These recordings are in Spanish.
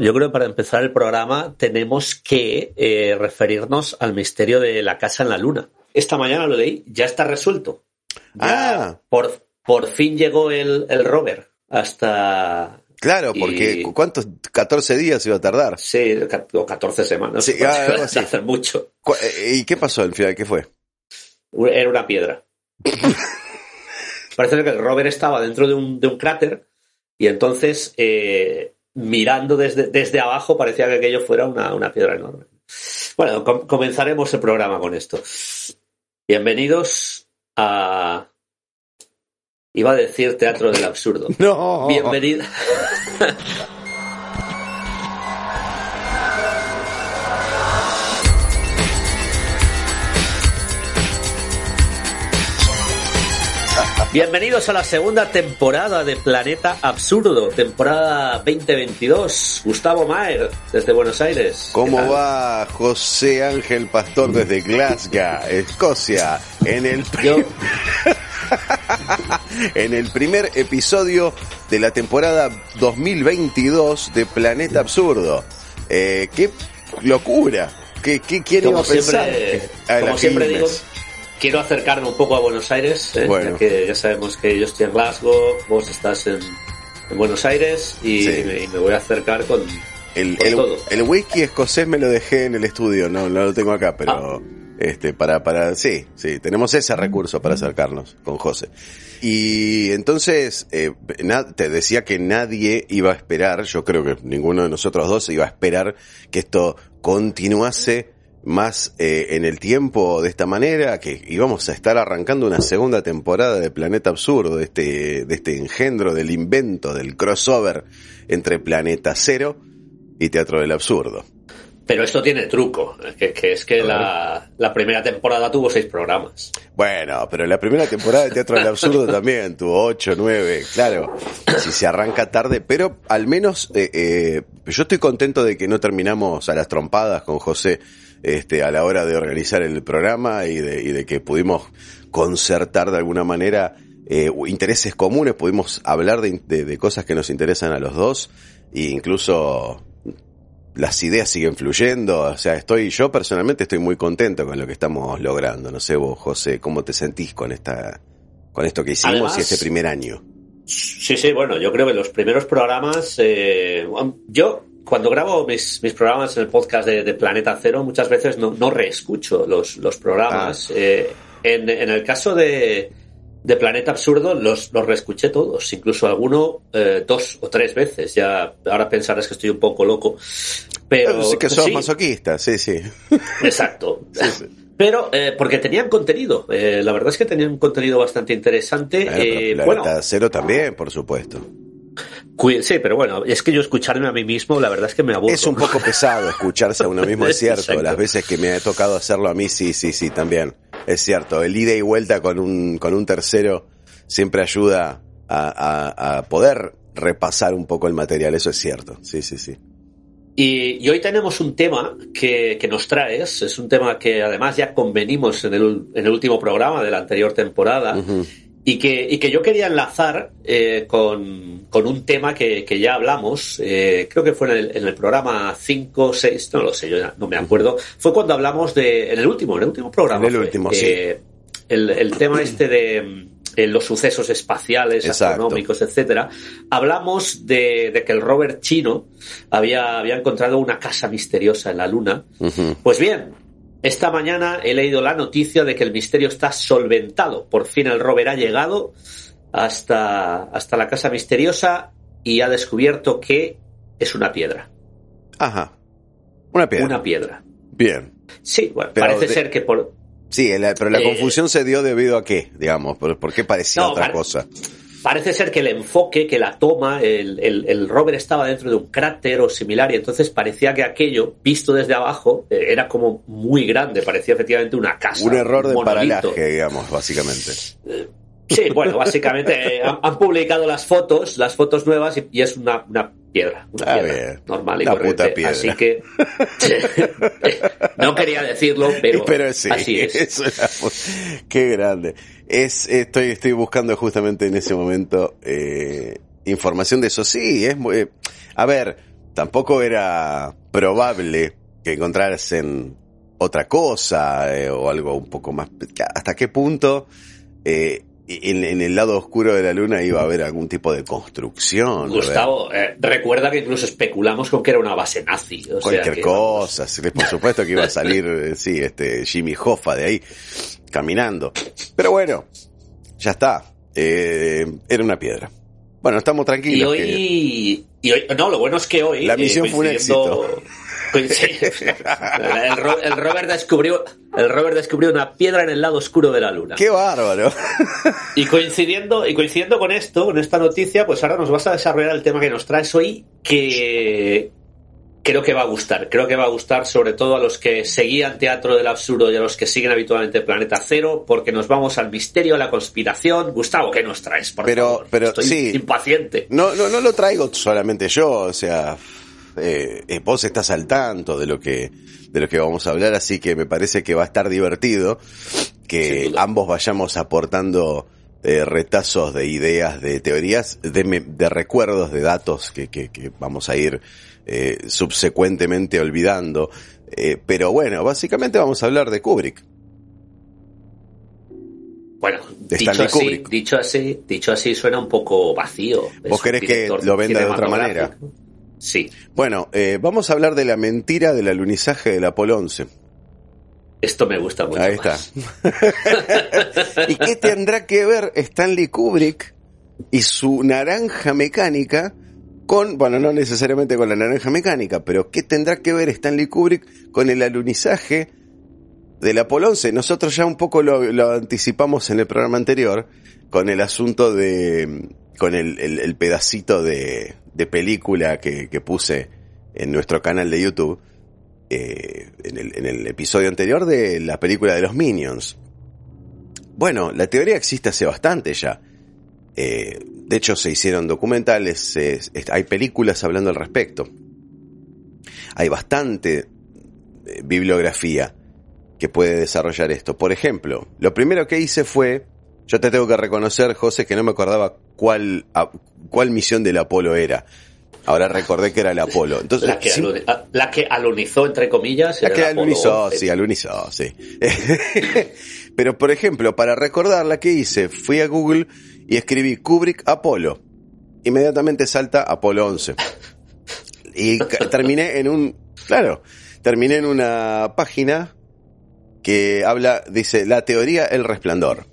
Yo creo que para empezar el programa tenemos que eh, referirnos al misterio de la casa en la luna. Esta mañana lo leí, ya está resuelto. Ya Ah. Por, por fin llegó el, el rover hasta... Claro, porque Y- ¿cuántos? 14 días iba a tardar. Sí, o 14 semanas. Sí, ah, mucho. Cu- eh, ¿Y qué pasó al final? ¿Qué fue? Era una piedra. Parece que el rover estaba dentro de un, de un cráter y entonces eh, mirando desde, desde abajo parecía que aquello fuera una, una piedra enorme. Bueno, com- comenzaremos el programa con esto. Bienvenidos a... Iba a decir Teatro del Absurdo. No. Bienvenido. Bienvenidos a la segunda temporada de Planeta Absurdo, temporada 2022. Gustavo Maer, desde Buenos Aires. ¿Qué ¿Cómo va José Ángel Pastor desde Glasgow, Escocia, en el, pri- Yo, en el primer episodio de la temporada 2022 de Planeta Absurdo? Eh, ¡Qué locura! ¿Qué, qué, quién iba como a pensar? siempre, que- a como siempre digo. Quiero acercarme un poco a Buenos Aires, ¿eh? Bueno. ya que ya sabemos que yo estoy en Glasgow, vos estás en, en Buenos Aires y, Sí. me, voy a acercar con... El, el, todo. el whisky escocés me lo dejé en el estudio, no, no lo tengo acá, pero Ah. este para para sí, sí, tenemos ese recurso para acercarnos con José. Y entonces eh, na- te decía que nadie iba a esperar, yo creo que ninguno de nosotros dos iba a esperar que esto continuase más eh, en el tiempo de esta manera, que íbamos a estar arrancando una segunda temporada de Planeta Absurdo, de este, de este engendro, del invento, del crossover entre Planeta Cero y Teatro del Absurdo. Pero esto tiene truco, que, que es que la, la primera temporada tuvo seis programas. Bueno, pero la primera temporada de Teatro del Absurdo también tuvo 8, 9, claro, si se arranca tarde, pero al menos eh, eh, yo estoy contento de que no terminamos a las trompadas con José este, a la hora de organizar el programa y de, y de que pudimos concertar de alguna manera eh, intereses comunes, pudimos hablar de, de- de cosas que nos interesan a los dos e incluso las ideas siguen fluyendo, o sea, estoy, yo personalmente estoy muy contento con lo que estamos logrando. No sé vos, José, cómo te sentís con esta, con esto que hicimos Además- y este primer año. Sí, sí, bueno, yo creo que los primeros programas, eh, yo cuando grabo mis, mis programas en el podcast de, de Planeta Cero, muchas veces no, no reescucho los, los programas. Eh, en, en el caso de, de Planeta Absurdo, los, los reescuché todos, incluso alguno eh, dos o tres veces. Ya ahora pensarás que estoy un poco loco. Pero sí que sos sí, masoquista, sí, sí. Exacto. Pero eh, porque tenían contenido, eh, la verdad es que tenían un contenido bastante interesante. Bueno, pero eh, Planeta bueno, Cero también, por supuesto. Sí, pero bueno, es que yo escucharme a mí mismo, la verdad es que me aburro. Es un poco pesado escucharse a uno mismo, es cierto. Exacto. Las veces que me ha tocado hacerlo a mí, sí, sí, sí, también. Es cierto. El ida y vuelta con un, con un tercero siempre ayuda a, a- a poder repasar un poco el material. Eso es cierto. Sí, sí, sí. Y, y hoy tenemos un tema que, que nos traes, es un tema que además ya convenimos en el, en el último programa de la anterior temporada. Y que, y que yo quería enlazar eh, con, con un tema que, que ya hablamos, eh, creo que fue en el, en el programa 5, 6, no lo sé, yo ya no me acuerdo. Fue cuando hablamos de, en el último, en el último programa. En el último, eh, El, el tema este de eh, los sucesos espaciales, Exacto. astronómicos, etcétera. Hablamos de, de que el rover chino había, había encontrado una casa misteriosa en la Luna. Pues bien, esta mañana he leído la noticia de que el misterio está solventado. Por fin el rover ha llegado hasta, hasta la casa misteriosa y ha descubierto que es una piedra. Ajá. Una piedra. Una piedra. Bien. Sí, bueno, Pero parece de- ser que por... Sí, la- pero la Eh, confusión se dio debido a qué, digamos, ¿por, por qué parecía No, otra cosa? Parece ser que el enfoque, que la toma, el, el, rover estaba dentro de un cráter o similar y entonces parecía que aquello, visto desde abajo, eh, era como muy grande, parecía efectivamente una casa. Un error de paralaje, digamos, básicamente. Eh, sí, bueno, básicamente eh, han, publicado las fotos, las fotos nuevas y, es una, una piedra, una piedra normal y corriente. Así que no quería decirlo, pero, así es. qué grande. Es, estoy, estoy buscando justamente en ese momento eh, información de eso. Sí, es muy, a ver, tampoco era probable que encontrasen otra cosa eh, o algo un poco más. ¿Hasta qué punto eh, en, el lado oscuro de la luna iba a haber algún tipo de construcción. Gustavo, eh, recuerda que incluso especulamos con que era una base nazi. Cualquier cosa, por supuesto que iba a salir, eh, sí, este Jimmy Hoffa de ahí, caminando. Pero bueno, ya está. Eh, era una piedra. Bueno, estamos tranquilos. Y hoy, y hoy, no, lo bueno es que hoy. La misión fue un éxito. El, Robert descubrió, el Robert descubrió una piedra en el lado oscuro de la luna. ¡Qué bárbaro! Y coincidiendo, y coincidiendo con esto, con esta noticia, pues ahora nos vas a desarrollar el tema que nos traes hoy, que creo que va a gustar. Creo que va a gustar sobre todo a los que seguían Teatro del Absurdo y a los que siguen habitualmente Planeta Cero, porque nos vamos al misterio, a la conspiración. Gustavo, ¿qué nos traes? Por pero, pero Estoy sí. impaciente. No, no, no lo traigo solamente yo, o sea, eh, eh, vos estás al tanto de lo que de lo que vamos a hablar, así que me parece que va a estar divertido que ambos vayamos aportando eh, retazos de ideas, de teorías, de, de recuerdos, de datos que, que, que vamos a ir eh, subsecuentemente olvidando. Eh, pero bueno, básicamente vamos a hablar de Kubrick. Bueno, dicho así, dicho así, dicho así suena un poco vacío. ¿Vos querés que lo venda de otra manera? Sí. Bueno, eh, vamos a hablar de la mentira del alunizaje del Apolo 11. Esto me gusta mucho. Ahí está. ¿Y qué tendrá que ver Stanley Kubrick y su naranja mecánica con, bueno, no necesariamente con la naranja mecánica, pero qué tendrá que ver Stanley Kubrick con el alunizaje del Apolo 11? Nosotros ya un poco lo, anticipamos en el programa anterior con el asunto de, con el pedacito de, de película que, puse en nuestro canal de YouTube, eh, en, el, en, el, episodio anterior de la película de los Minions. Bueno, la teoría existe hace bastante ya. Eh, de hecho, se hicieron documentales, hay películas hablando al respecto. Hay bastante eh, bibliografía que puede desarrollar esto. Por ejemplo, lo primero que hice fue, yo te tengo que reconocer, José, que no me acordaba cuál, cuál misión del Apolo era. Ahora recordé que era el Apolo. Entonces, la, que alunizó, entre comillas. La que alunizó, sí, alunizó, sí. Pero, por ejemplo, para recordar la que hice, fui a Google y escribí Kubrick Apolo. Inmediatamente salta Apolo 11. Y terminé en un, claro, terminé en una página que habla, dice, la teoría El Resplandor.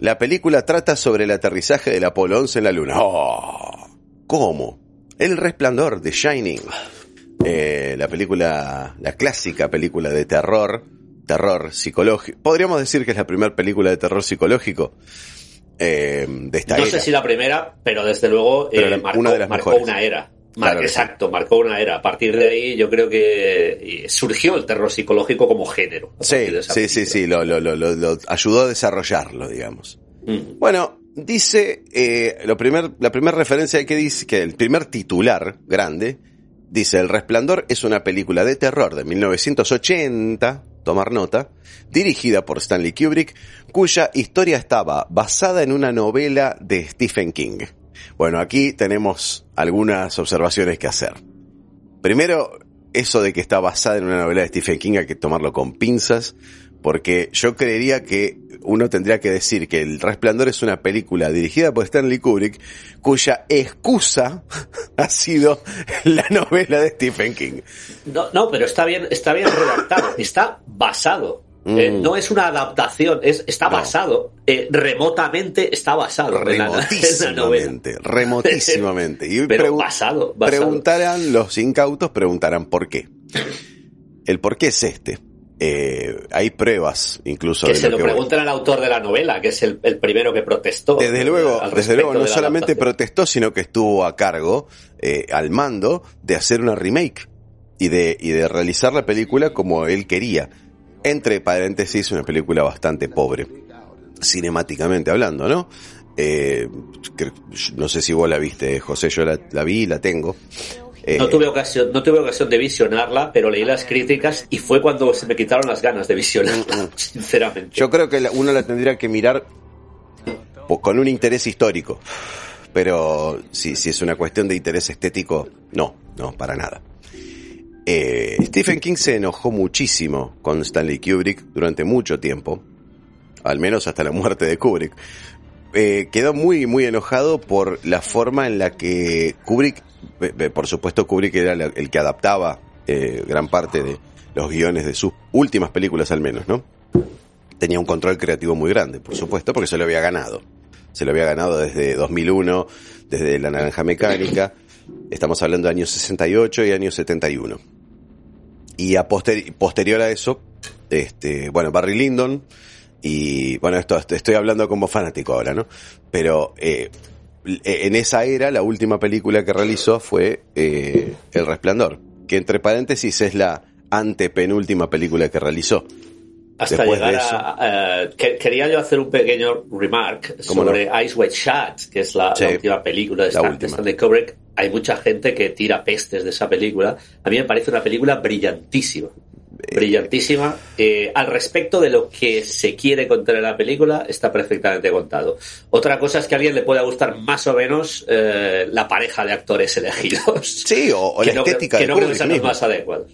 La película trata sobre el aterrizaje del Apolo 11 en la Luna. Oh, ¿Cómo? El resplandor de Shining. Eh, la película, la clásica película de terror, terror psicológico. Podríamos decir que es la primera película de terror psicológico eh, de esta no sé si la primera, pero desde luego eh, marcó, una, una era. exacto, marcó una era. A partir de ahí yo creo que surgió el terror psicológico como género. Sí, sí, sí, sí, lo, lo, lo, ayudó a desarrollarlo, digamos. Mm. Bueno, dice, eh, lo primer, la primera referencia que dice, que el primer titular grande, dice, El Resplandor es una película de terror de 1980, tomar nota, dirigida por Stanley Kubrick, cuya historia estaba basada en una novela de Stephen King. Bueno, aquí tenemos algunas observaciones que hacer. Primero, eso de que está basada en una novela de Stephen King hay que tomarlo con pinzas, porque yo creería que uno tendría que decir que El Resplandor es una película dirigida por Stanley Kubrick, cuya excusa ha sido la novela de Stephen King. No, no, pero está bien, está bien redactado, está basado. Eh, mm. no es una adaptación, es, está basado, eh, remotamente está basado remotísimamente, Remotísimamente. Y Pero basado, Preguntarán, los incautos preguntarán por qué. El por qué es este. Eh, hay pruebas incluso que de se lo que preguntan al autor de la novela, que es el, el primero que protestó. Desde luego, desde luego, no solamente adaptación. protestó, sino que estuvo a cargo, eh, al mando, de hacer una remake y de, y de realizar la película como él quería. Entre paréntesis, una película bastante pobre, cinemáticamente hablando, ¿no? Eh, no sé si vos la viste, José, yo la, la vi y la tengo. Eh, No tuve ocasión, no tuve ocasión de visionarla, pero leí las críticas y fue cuando se me quitaron las ganas de visionarla, sinceramente. Yo creo que uno la tendría que mirar con un interés histórico. Pero si, si es una cuestión de interés estético, no, no, para nada. Eh, Stephen King se enojó muchísimo con Stanley Kubrick durante mucho tiempo, al menos hasta la muerte de Kubrick. Eh, quedó muy, muy enojado por la forma en la que Kubrick, eh, eh, por supuesto Kubrick era el que adaptaba gran parte de los guiones de sus últimas películas al menos, ¿no? tenía un control creativo muy grande, por supuesto, porque se lo había ganado. Se lo había ganado desde 2001, desde La Naranja Mecánica. Estamos hablando de años 68 y años 71. Y a posteri- posterior a eso, este, bueno, Barry Lyndon, y bueno, esto estoy hablando como fanático ahora, ¿no? Pero eh, en esa era, la última película que realizó fue eh, El Resplandor, que entre paréntesis es la antepenúltima película que realizó. Hasta después de llegar eso. a... que- quería yo hacer un pequeño remark ¿Cómo sobre Ice White Shut, que es la, Sí, la última película de la Stan- última. Stanley Kubrick. Hay mucha gente que tira pestes de esa película. A mí me parece una película brillantísima. Brillantísima. Eh, al respecto de lo que se quiere contar en la película, está perfectamente contado. Otra cosa es que a alguien le pueda gustar más o menos eh, la pareja de actores elegidos. Sí, o, o que la no, estética que de no creo que sean los más adecuados.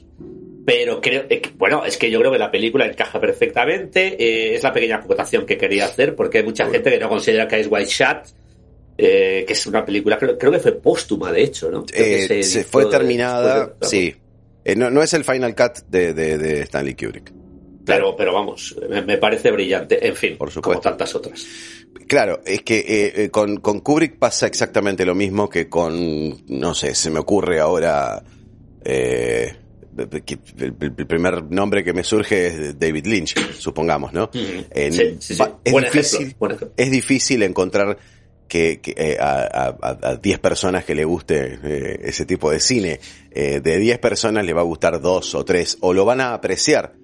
Pero creo, eh, que- bueno, es que yo creo que la película encaja perfectamente. es la pequeña acotación que quería hacer, porque hay mucha gente que no considera que es White Shot, que es una película, creo, creo que fue póstuma, de hecho, ¿no? Creo que se fue terminada, de- sí. Eh, no, no es el final cut de, de, de Stanley Kubrick. Pero, pero vamos, me, me parece brillante. En fin, Por como supuesto. tantas otras. Claro, es que eh, eh, con, con Kubrick pasa exactamente lo mismo que con, no sé, se me ocurre ahora, eh, que el, el primer nombre que me surge es David Lynch, supongamos, ¿no? En- Sí, sí, sí. es, Buen difícil, ejemplo, buen ejemplo. es difícil encontrar que, eh, a, a, a 10 personas que le guste eh, ese tipo de cine. Eh, de 10 personas le va a gustar dos o tres, o lo van a apreciar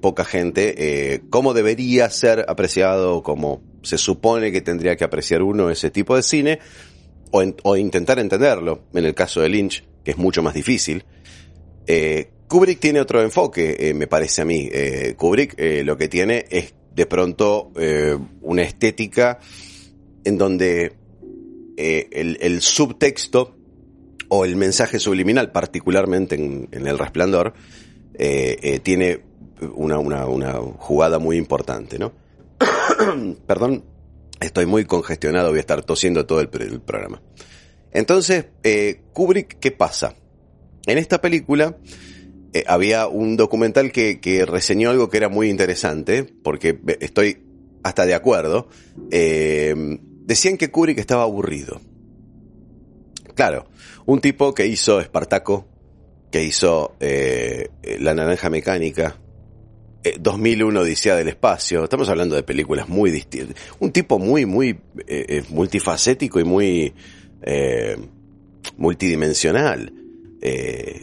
poca gente, cómo debería ser apreciado, como se supone que tendría que apreciar uno ese tipo de cine, o, en- o intentar entenderlo, en el caso de Lynch, que es mucho más difícil. Kubrick tiene otro enfoque, me parece a mí. Kubrick lo que tiene es de pronto una estética en donde eh, el, subtexto o el mensaje subliminal, particularmente en, El Resplandor, eh, eh, tiene una, una, jugada muy importante, ¿no? Perdón, estoy muy congestionado, voy a estar tosiendo todo el, programa. Entonces, Kubrick, ¿qué pasa? En esta película había un documental que, que reseñó algo que era muy interesante, porque estoy hasta de acuerdo. Decían que Kubrick estaba aburrido. Claro, un tipo que hizo Espartaco, que hizo eh, La Naranja Mecánica, eh, 2001 Odisea del Espacio, estamos hablando de películas muy distintas. Un tipo muy, muy eh, eh, multifacético y muy eh, multidimensional. Eh,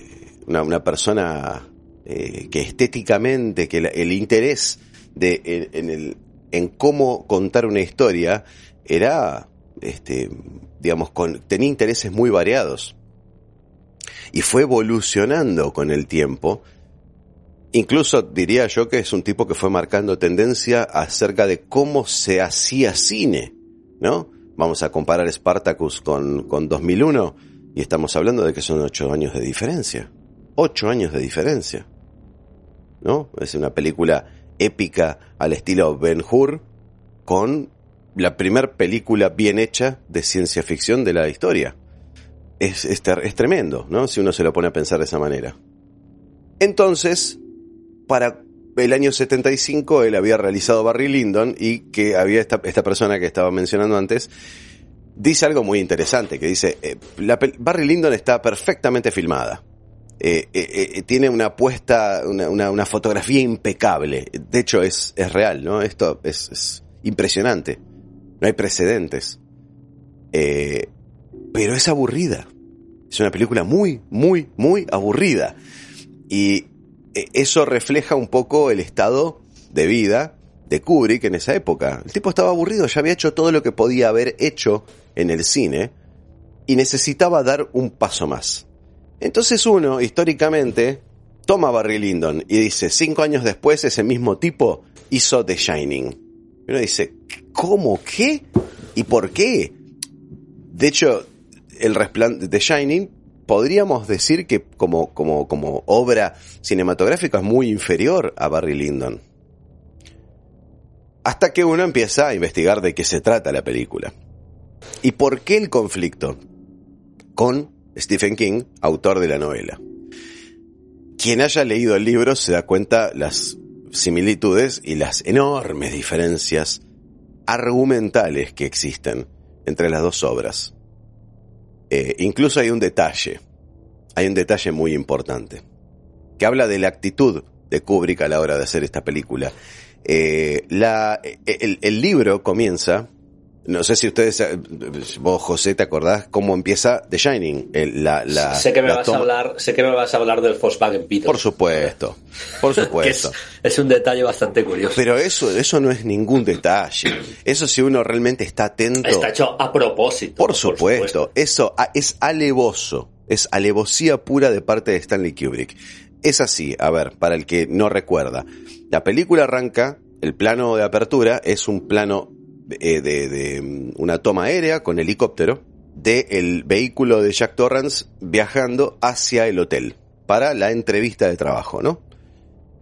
una, una persona que estéticamente, que el interés de, en el, en cómo contar una historia era, este, digamos, tenía intereses muy variados. Y fue evolucionando con el tiempo. Incluso diría yo que es un tipo que fue marcando tendencia acerca de cómo se hacía cine, ¿no? Vamos a comparar Spartacus con, con 2001 y estamos hablando de que son ocho años de diferencia. Ocho años de diferencia. ¿No? Es una película épica al estilo Ben Hur con la primer película bien hecha de ciencia ficción de la historia. Es, es, es tremendo, ¿no? Si uno se lo pone a pensar de esa manera. Entonces, para el año 75 él había realizado Barry Lyndon y que había esta, esta persona que estaba mencionando antes, dice algo muy interesante, que dice, eh, Barry Lyndon está perfectamente filmada. eh, eh, tiene una puesta, una, una, fotografía impecable. De hecho, es, es real, ¿no? Esto es, es impresionante. No hay precedentes. Eh, pero es aburrida. Es una película muy, muy, muy aburrida. Y eso refleja un poco el estado de vida de Kubrick en esa época. El tipo estaba aburrido, ya había hecho todo lo que podía haber hecho en el cine y necesitaba dar un paso más. Entonces uno, históricamente, toma a Barry Lyndon y dice, cinco años después ese mismo tipo hizo The Shining. Uno dice, ¿cómo? ¿Qué? ¿Y por qué? De hecho, el resplandor The Shining podríamos decir que como, como, como obra cinematográfica es muy inferior a Barry Lyndon. Hasta que uno empieza a investigar de qué se trata la película. ¿Y por qué el conflicto con Stephen King, autor de la novela? Quien haya leído el libro se da cuenta las similitudes y las enormes diferencias argumentales que existen entre las dos obras. Eh, incluso hay un detalle, hay un detalle muy importante, que habla de la actitud de Kubrick a la hora de hacer esta película. Eh, la, el, el, libro comienza, no sé si ustedes, vos José, ¿te acordás cómo empieza The Shining? La, la, sé que me vas a hablar, sé que me vas a hablar del Volkswagen Beetle. Por supuesto, por supuesto. es, es, un detalle bastante curioso. Pero eso, eso no es ningún detalle. Eso si uno realmente está atento. Está hecho a propósito. Por supuesto, por supuesto. eso es alevoso. Es alevosía pura de parte de Stanley Kubrick. Es así, a ver, para el que no recuerda. La película arranca, el plano de apertura es un plano eh, de, mm, una toma aérea con helicóptero del vehículo de Jack Torrance viajando hacia el hotel para la entrevista de trabajo, ¿no?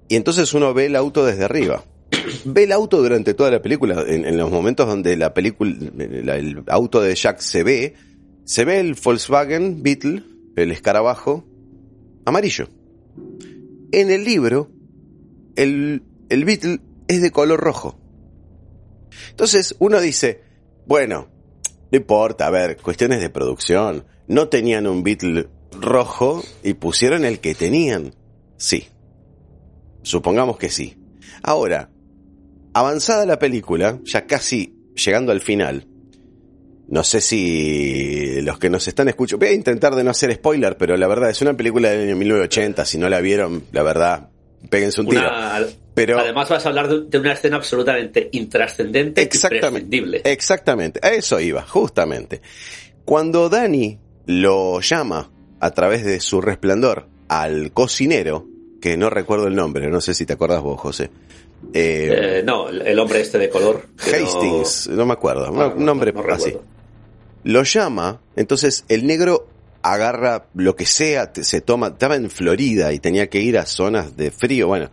Y entonces uno ve el auto desde arriba. Ve el auto durante toda la película, en, los momentos donde la película, la, el auto de Jack se ve, se ve el Volkswagen Beetle, el escarabajo, amarillo. En el libro, el, el Beetle es de color rojo. Entonces uno dice, bueno, no importa, a ver, cuestiones de producción. No tenían un Beetle rojo y pusieron el que tenían. Sí. Supongamos que sí. Ahora, avanzada la película, ya casi llegando al final, no sé si los que nos están escuchando, voy a intentar de no hacer spoiler, pero la verdad es una película del año 1980, si no la vieron, la verdad, péguense un tiro. Una, pero además vas a hablar de, una escena absolutamente intrascendente exactamente, y Exactamente, a eso iba, justamente. Cuando Dani lo llama a través de su resplandor al cocinero, que no recuerdo el nombre, no sé si te acordás vos, José. Eh, eh, no, el hombre este de color. Hastings, no, no, me acuerdo, no, un nombre no así. Lo llama, entonces el negro agarra lo que sea, se toma, estaba en Florida y tenía que ir a zonas de frío, bueno,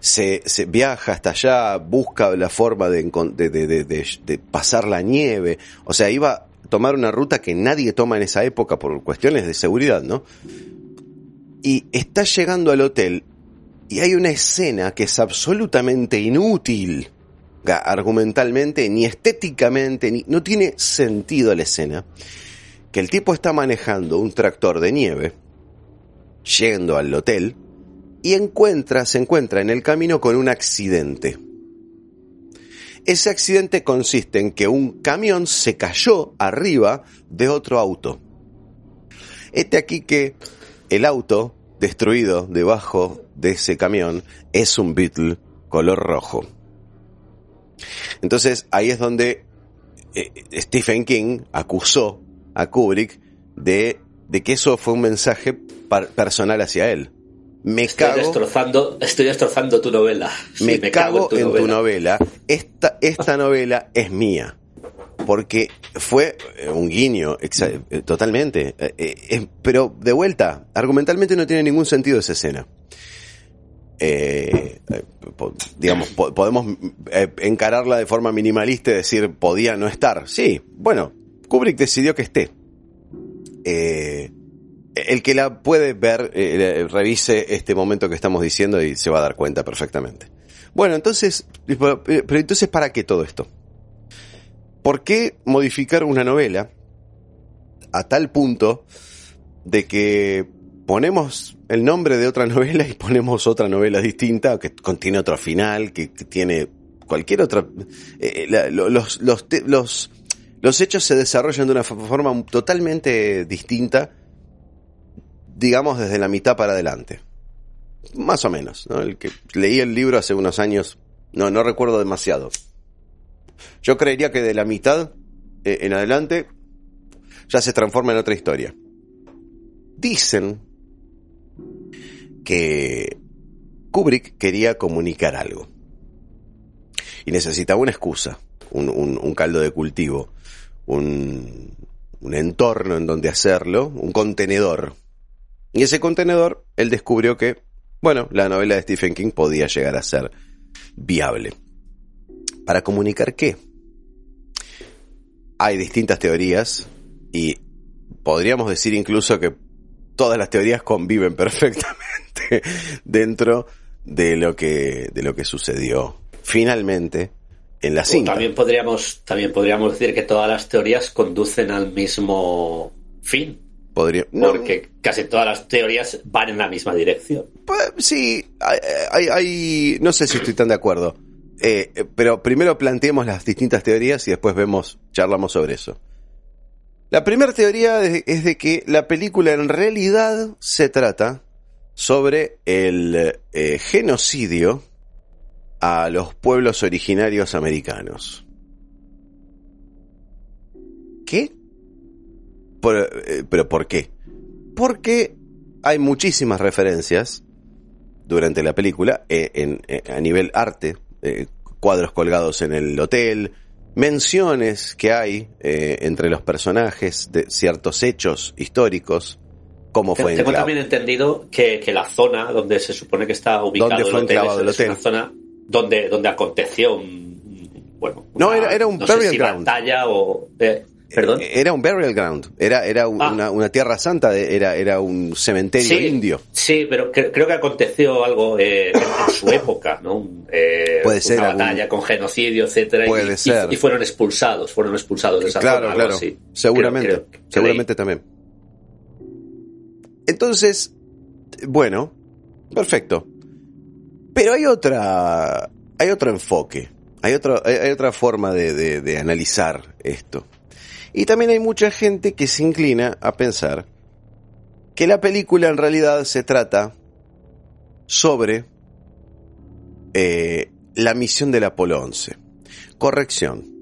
se, se viaja hasta allá, busca la forma de, de, de, de, pasar la nieve, o sea, iba a tomar una ruta que nadie toma en esa época por cuestiones de seguridad, ¿no? Y está llegando al hotel y hay una escena que es absolutamente inútil argumentalmente, ni estéticamente, ni, no tiene sentido la escena, que el tipo está manejando un tractor de nieve, yendo al hotel, y encuentra, se encuentra en el camino con un accidente. Ese accidente consiste en que un camión se cayó arriba de otro auto. Este aquí que el auto destruido debajo de ese camión es un Beetle color rojo. Entonces ahí es donde eh, Stephen King acusó a Kubrick de, de que eso fue un mensaje par personal hacia él. Me estoy cago, destrozando, estoy destrozando tu novela. Sí, me, cago, cago, en tu en novela. tu novela. Esta, esta novela es mía. Porque fue eh, un guiño, eh, totalmente. Eh, pero de vuelta, argumentalmente no tiene ningún sentido esa escena. Eh, eh, po- digamos, po- podemos eh, encararla de forma minimalista y decir, podía no estar. Sí, bueno, Kubrick decidió que esté. Eh, el que la puede ver, eh, revise este momento que estamos diciendo y se va a dar cuenta perfectamente. Bueno, entonces, pero pero entonces, ¿para qué todo esto? ¿Por qué modificar una novela a tal punto de que ponemos el nombre de otra novela y ponemos otra novela distinta que contiene otro final, que, tiene cualquier otra... Eh, los, los, los hechos se desarrollan de una forma totalmente distinta, digamos desde la mitad para adelante. Más o menos. ¿no? El que leí el libro hace unos años, no, no recuerdo demasiado. Yo creería que de la mitad eh, en adelante ya se transforma en otra historia. Dicen que Kubrick quería comunicar algo. Y necesitaba una excusa, un, caldo de cultivo, un, un entorno en donde hacerlo, un contenedor. Y ese contenedor, él descubrió que, bueno, la novela de Stephen King podía llegar a ser viable. ¿Para comunicar qué? Hay distintas teorías y podríamos decir incluso que todas las teorías conviven perfectamente dentro de lo que, de lo que sucedió finalmente en la cinta. También podríamos, también podríamos decir que todas las teorías conducen al mismo fin. Podría, Porque casi todas las teorías van en la misma dirección. Pues, sí, hay, hay, no sé si estoy tan de acuerdo. Eh, pero primero planteemos las distintas teorías y después vemos, charlamos sobre eso. La primera teoría es de que la película en realidad se trata sobre el eh, genocidio a los pueblos originarios americanos. ¿Qué? Eh, ¿Pero por qué? Porque hay muchísimas referencias durante la película eh, a nivel arte, cuadros colgados en el hotel, menciones que hay eh, entre los personajes de ciertos hechos históricos, como fue Tengo también entendido que, la zona donde se supone que está ubicado el hotel, es, una zona donde, donde aconteció un, bueno, no, era, un burial ground. batalla o... Eh, ¿Perdón? Eh, era un burial ground, era, era ah. una, tierra santa, era, era un cementerio indio. Sí, pero creo que aconteció algo eh, en, su época, ¿no? Eh, Puede ser. Una batalla con genocidio, etcétera. Puede y, ser. Y, fueron expulsados, fueron expulsados de esa claro, Claro, Seguramente, seguramente también. Entonces, bueno, perfecto. Pero hay otra, hay otro enfoque, hay, hay, otra forma de, de analizar esto. Y también hay mucha gente que se inclina a pensar que la película en realidad se trata sobre eh, la misión del Apolo 11. Corrección.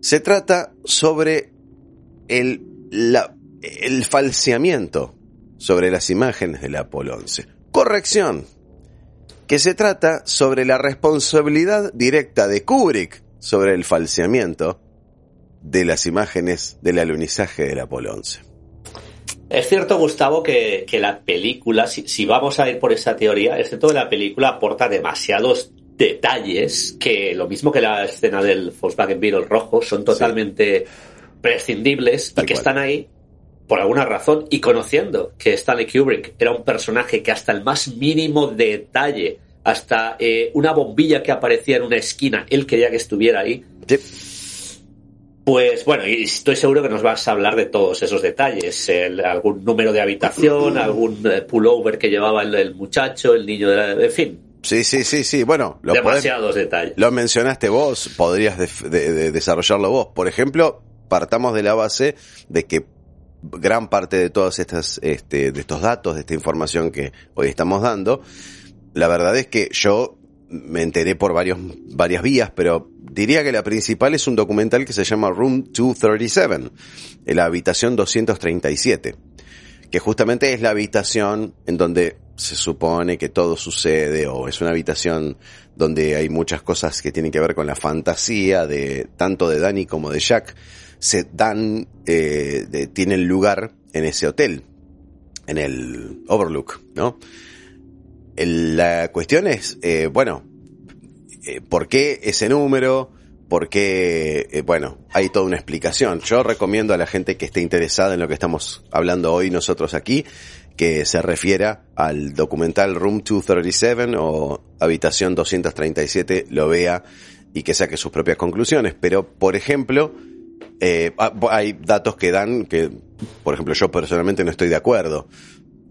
Se trata sobre el, el falseamiento sobre las imágenes del Apolo 11. Corrección. Que se trata sobre la responsabilidad directa de Kubrick sobre el falseamiento de las imágenes del alunizaje del Apolo 11. Es cierto, Gustavo, que, la película, si, vamos a ir por esa teoría, es cierto que la película aporta demasiados detalles que, lo mismo que la escena del Volkswagen Beetle rojo, son totalmente prescindibles y que están ahí por alguna razón y conociendo que Stanley Kubrick era un personaje que hasta el más mínimo detalle, hasta eh, una bombilla que aparecía en una esquina, él quería que estuviera ahí. Pues bueno, y estoy seguro que nos vas a hablar de todos esos detalles. algún número de habitación, algún eh, pullover que llevaba el, muchacho, el niño, de la, en fin. Sí, sí, sí, sí. Bueno, lo demasiados detalles. Lo mencionaste vos, podrías desarrollarlo vos. Por ejemplo, partamos de la base de que gran parte de todos estas, este, de estos datos, de esta información que hoy estamos dando, la verdad es que yo me enteré por varios, varias vías, pero diría que la principal es un documental que se llama Room 237, la habitación 237, que justamente es la habitación en donde se supone que todo sucede, o es una habitación donde hay muchas cosas que tienen que ver con la fantasía de tanto de Danny como de Jack, se dan, eh, tienen lugar en ese hotel, en el Overlook, ¿no? la cuestión es, eh, bueno, eh, ¿por qué ese número? ¿Por qué? Bueno, hay toda una explicación. Yo recomiendo a la gente que esté interesada en lo que estamos hablando hoy nosotros aquí, que se refiera al documental Room 237 o Habitación 237, lo vea y que saque sus propias conclusiones. Pero, por ejemplo, ah, hay datos que dan que, por ejemplo, yo personalmente no estoy de acuerdo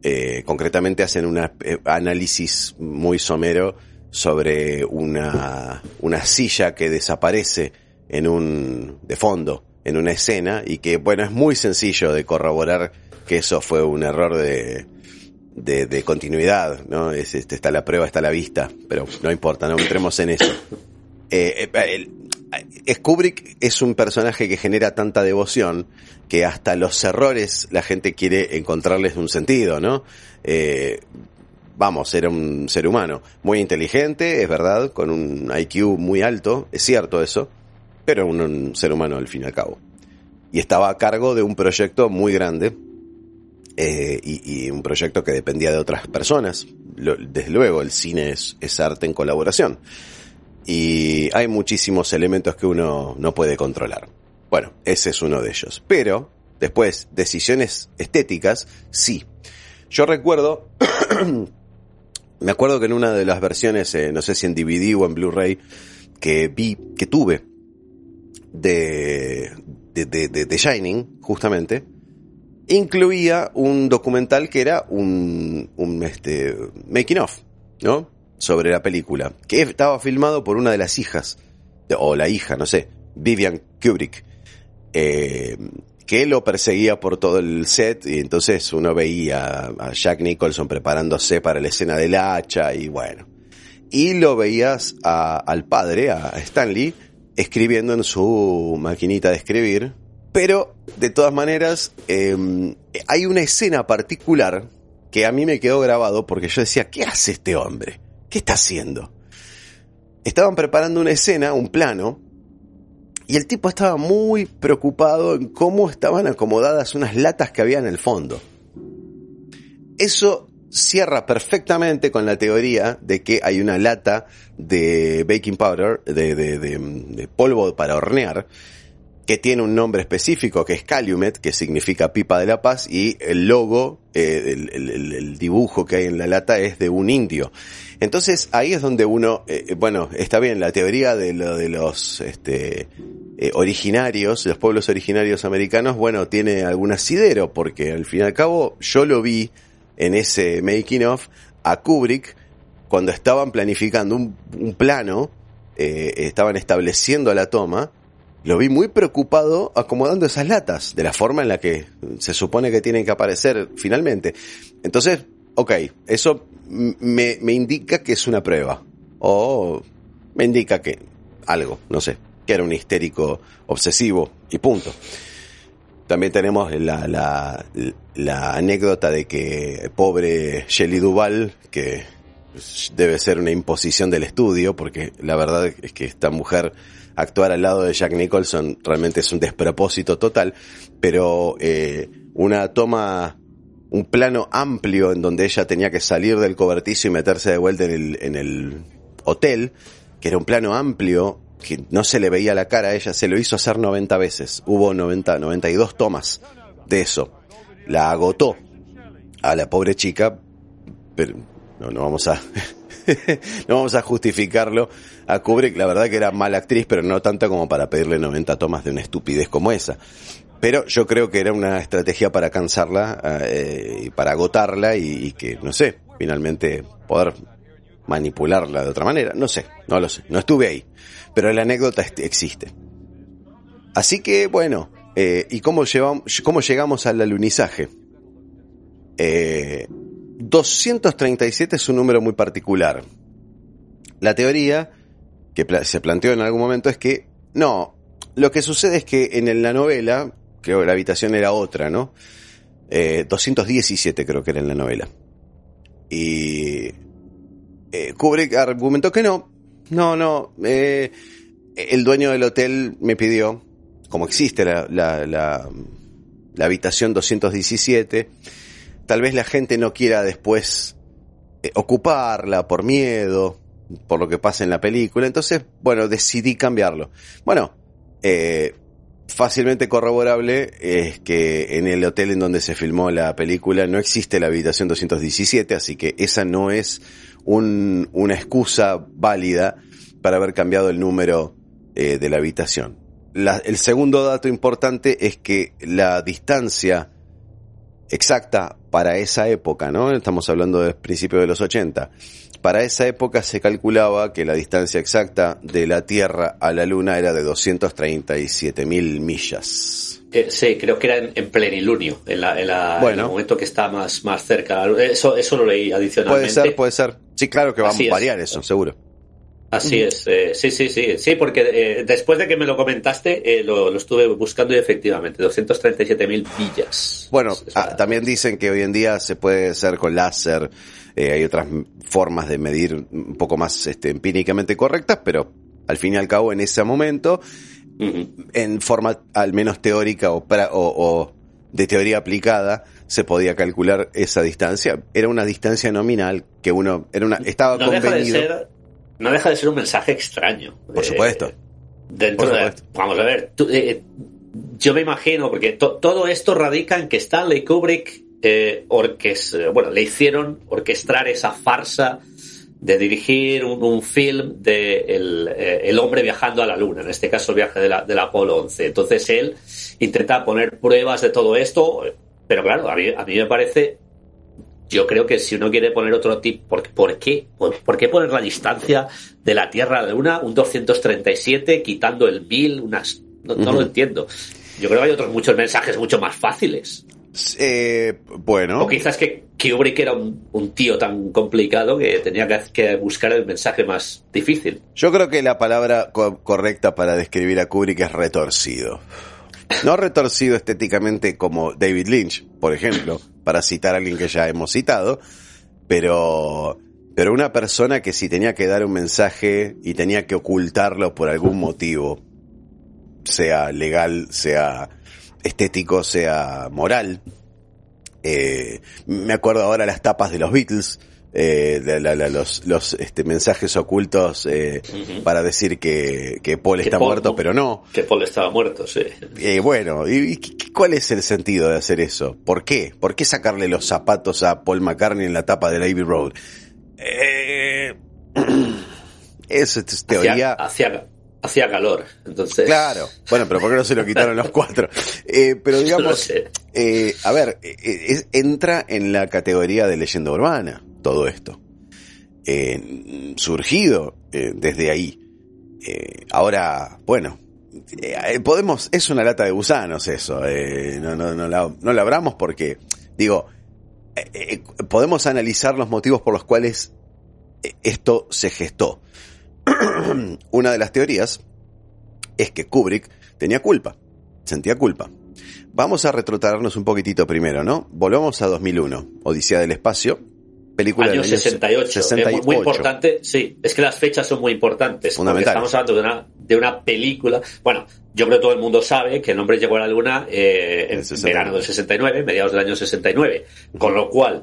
Eh, concretamente hacen un análisis muy somero sobre una, una silla que desaparece en un, de fondo, en una escena, y que, bueno, es muy sencillo de corroborar que eso fue un error de, de, continuidad, ¿no? Es, este, está la prueba, está la vista, pero no importa, no entremos en eso. Eh, eh es un personaje que genera tanta devoción que hasta los errores la gente quiere encontrarles un sentido, ¿no? Eh, vamos, era un ser humano muy inteligente, es verdad, con un IQ muy alto, es cierto eso, pero un, ser humano al fin y al cabo. Y estaba a cargo de un proyecto muy grande eh, y, un proyecto que dependía de otras personas. desde luego, el cine es, arte en colaboración. Y hay muchísimos elementos que uno no puede controlar. Bueno, ese es uno de ellos. Pero, después, decisiones estéticas, sí. Yo recuerdo Me acuerdo que en una de las versiones, eh, no sé si en DVD o en Blu-ray, que vi, que tuve de, de, de, de, Shining, justamente, incluía un documental que era un, un este, making of, ¿no? Sobre la película, que estaba filmado por una de las hijas, o la hija, no sé, Vivian Kubrick. Eh, que lo perseguía por todo el set y entonces uno veía a Jack Nicholson preparándose para la escena del hacha y bueno. Y lo veías al padre, a Stanley, escribiendo en su maquinita de escribir. Pero, de todas maneras, em, hay una escena particular que a mí me quedó grabado porque yo decía, ¿qué hace este hombre? ¿Qué está haciendo? Estaban preparando una escena, un plano, y el tipo estaba muy preocupado en cómo estaban acomodadas unas latas que había en el fondo. Eso cierra perfectamente con la teoría de que hay una lata de baking powder, de, polvo para hornear, que tiene un nombre específico que es Calumet, que significa pipa de la paz, y el logo, eh, el, dibujo que hay en la lata es de un indio. Entonces ahí es donde uno, eh, bueno, está bien, la teoría de lo de los este, eh, originarios, los pueblos originarios americanos, bueno, tiene algún asidero, porque al fin y al cabo yo lo vi en ese making of a Kubrick cuando estaban planificando un, plano, eh, estaban estableciendo la toma, lo vi muy preocupado acomodando esas latas, de la forma en la que se supone que tienen que aparecer finalmente. Entonces, ok, eso me, me indica que es una prueba. O me indica que algo, no sé, que era un histérico obsesivo y punto. También tenemos la, la, la anécdota de que pobre Shelley Duval, que debe ser una imposición del estudio, porque la verdad es que esta mujer actuar al lado de Jack Nicholson realmente es un despropósito total, pero eh, una toma un plano amplio en donde ella tenía que salir del cobertizo y meterse de vuelta en el, en el hotel, que era un plano amplio, que no se le veía la cara a ella, se lo hizo hacer 90 veces. Hubo 90, 92 tomas de eso. La agotó a la pobre chica, pero no, no vamos a, no vamos a justificarlo a Kubrick. La verdad que era mala actriz, pero no tanto como para pedirle 90 tomas de una estupidez como esa. Pero yo creo que era una estrategia para cansarla eh, y para agotarla y, que, no sé, finalmente poder manipularla de otra manera. No sé, no lo sé, no estuve ahí. Pero la anécdota existe. Así que, bueno, eh, ¿y cómo, llevamos, cómo llegamos al alunizaje? Eh, 237 es un número muy particular. La teoría que se planteó en algún momento es que, no, lo que sucede es que en la novela creo que la habitación era otra, ¿no? 217 eh, creo que era en la novela. Y eh, Kubrick argumentó que no, no, no. Eh, el dueño del hotel me pidió, como existe la, la, la, la, habitación 217, tal vez la gente no quiera después ocuparla por miedo, por lo que pasa en la película. Entonces, bueno, decidí cambiarlo. Bueno, eh, fácilmente corroborable es que en el hotel en donde se filmó la película no existe la habitación 217, así que esa no es un, una excusa válida para haber cambiado el número eh, de la habitación. el segundo dato importante es que la distancia exacta para esa época, ¿no? Estamos hablando de principios de los 80. Para esa época se calculaba que la distancia exacta de la Tierra a la Luna era de 237 mil millas. Eh, sí, creo que era en, plenilunio, en, la, en, el momento que está más, más cerca. Eso, eso lo leí adicionalmente. Puede ser, puede ser. Sí, claro que va a variar eso, seguro. Así es, eh, sí, sí, sí, sí, porque eh, después de que me lo comentaste, lo, estuve buscando y efectivamente, 237.000 villas. Bueno, ah, también dicen que hoy en día se puede hacer con láser, hay otras formas de medir un poco más este, empíricamente correctas, pero al fin y al cabo en ese momento, en forma al menos teórica o, o, de teoría aplicada, se podía calcular esa distancia. Era una distancia nominal que uno era una estaba no convenido no deja de ser un mensaje extraño. Por supuesto. dentro De, vamos a ver, eh, yo me imagino, porque todo esto radica en que Stanley Kubrick, eh, bueno, le hicieron orquestar esa farsa de dirigir un, film de eh, el, hombre viajando a la luna, en este caso el viaje de la, del Apolo 11. Entonces él intenta poner pruebas de todo esto, pero claro, a mí, a mí me parece yo creo que si uno quiere poner otro tipo, ¿por, qué? ¿Por, qué poner la distancia de la Tierra a la Luna un 237 quitando el 1000? Unas, no, lo entiendo. Yo creo que hay otros muchos mensajes mucho más fáciles. Eh, bueno. O quizás que Kubrick era un, tío tan complicado que tenía que, buscar el mensaje más difícil. Yo creo que la palabra correcta para describir a Kubrick es retorcido. No retorcido estéticamente como David Lynch, por ejemplo, para citar a alguien que ya hemos citado, pero, pero una persona que si tenía que dar un mensaje y tenía que ocultarlo por algún motivo, sea legal, sea estético, sea moral. Eh, me acuerdo ahora las tapas de los Beatles, eh, los, los este, mensajes ocultos eh, para decir que, que Paul está muerto, pero no. Que Paul estaba muerto, sí. Eh, bueno, ¿y, cuál es el sentido de hacer eso? ¿Por qué? ¿Por qué sacarle los zapatos a Paul McCartney en la tapa de Abbey Road? Eh, eso es teoría. Hacia, hacía calor, entonces. Claro, bueno, pero ¿por qué no se lo quitaron los cuatro? Eh, pero digamos, eh, a ver, eh, entra en la categoría de leyenda urbana todo esto. surgido desde ahí. ahora, bueno, podemos, es una lata de gusanos eso, no la abramos porque, digo, podemos analizar los motivos por los cuales esto se gestó. Una de las teorías es que Kubrick tenía culpa, sentía culpa. Vamos a retrotraernos un poquitito primero, ¿no? Volvamos a 2001, Odisea del Espacio, película año 68. muy importante, sí, es que las fechas son muy importantes. Estamos hablando de una, de una película. Bueno, yo creo que todo el mundo sabe que el hombre llegó a la luna eh, en verano del 69, mediados del año 69. Con lo cual,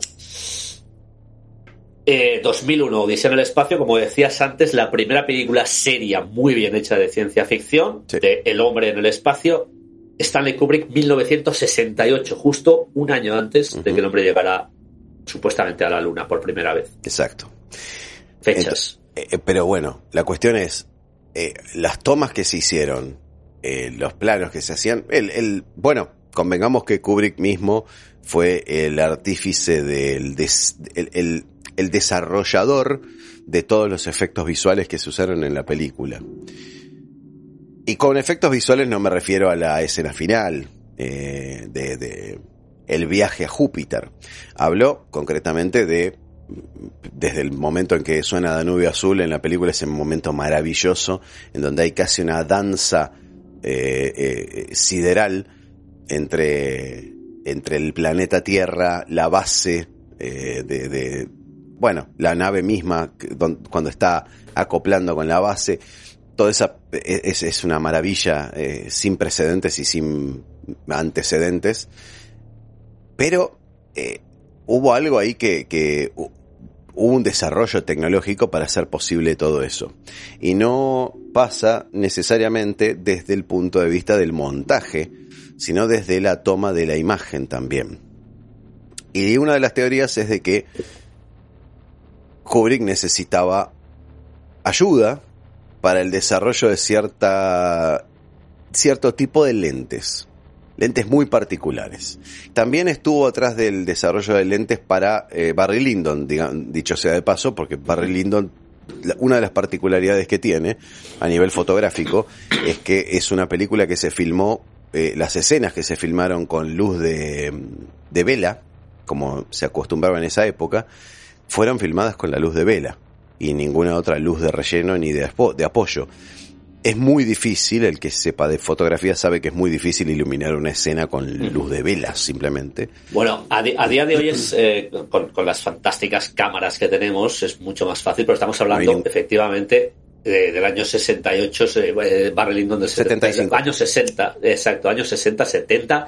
2001, eh, Odisea en el espacio, como decías antes, la primera película seria muy bien hecha de ciencia ficción, de El hombre en el espacio, Stanley Kubrick, 1968, justo un año antes de que el hombre llegara supuestamente a la luna por primera vez. Exacto. Fechas. Eh, eh, pero bueno, la cuestión es, las tomas que se hicieron, los planos que se hacían, el, bueno, convengamos que Kubrick mismo fue el artífice del el, el desarrollador de todos los efectos visuales que se usaron en la película. Y con efectos visuales no me refiero a la escena final eh, de, el viaje a Júpiter. Habló concretamente de desde el momento en que suena Danubio Azul en la película, ese momento maravilloso en donde hay casi una danza eh, eh, sideral entre, entre el planeta Tierra, la base de, bueno, la nave misma, cuando está acoplando con la base, toda esa es, es una maravilla eh, sin precedentes y sin antecedentes. Pero eh, hubo algo ahí que, hubo un desarrollo tecnológico para hacer posible todo eso. Y no pasa necesariamente desde el punto de vista del montaje, sino desde la toma de la imagen también. Y una de las teorías es de que Kubrick necesitaba ayuda para el desarrollo de cierta, cierto tipo de lentes. Lentes muy particulares. También estuvo atrás del desarrollo de lentes para eh, Barry Lyndon, dicho sea de paso, porque Barry Lyndon, una de las particularidades que tiene a nivel fotográfico es que es una película que se filmó, eh, las escenas que se filmaron con luz de, de vela, como se acostumbraba en esa época, fueron filmadas con la luz de vela y ninguna otra luz de relleno ni de apoyo es muy difícil, el que sepa de fotografía sabe que es muy difícil iluminar una escena con luz de velas, simplemente. Bueno, a, día de hoy es, eh, con, las fantásticas cámaras que tenemos, es mucho más fácil, pero estamos hablando efectivamente del año 68, eh, Barry Lyndon del 75. años 60, exacto, años 60, 70.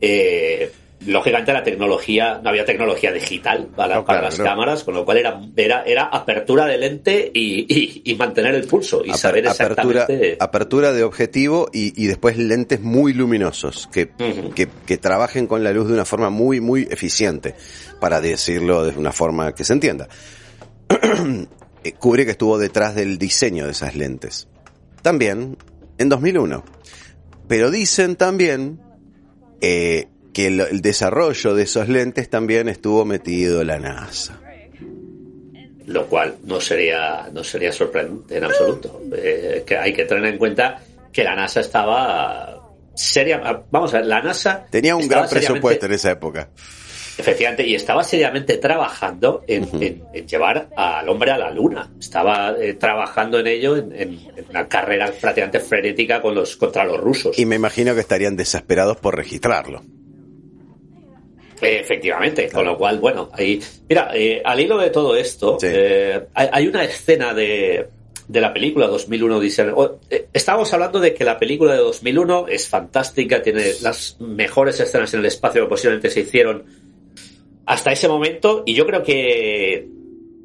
Eh, lógicamente la tecnología, no había tecnología digital para, las cámaras, con lo cual era, era, era apertura de lente y, mantener el pulso y saber exactamente... Apertura, de objetivo y, después lentes muy luminosos que, que, trabajen con la luz de una forma muy, muy eficiente, para decirlo de una forma que se entienda. Cubre que estuvo detrás del diseño de esas lentes. También en 2001. Pero dicen también eh, que el, desarrollo de esos lentes también estuvo metido la NASA. Lo cual no sería, no sería sorprendente en absoluto. Eh, que hay que tener en cuenta que la NASA estaba seria. Vamos a ver, la NASA. Tenía un gran presupuesto en esa época. Efectivamente, y estaba seriamente trabajando en, llevar al hombre a la luna. Estaba eh, trabajando en ello en, una carrera prácticamente frenética con los, contra los rusos. Y me imagino que estarían desesperados por registrarlo. Efectivamente, con lo cual, bueno, ahí. Mira, eh, al hilo de todo esto, eh, hay, una escena de, de la película 2001 dice eh, Estábamos hablando de que la película de 2001 es fantástica, tiene las mejores escenas en el espacio que posiblemente se hicieron hasta ese momento, y yo creo que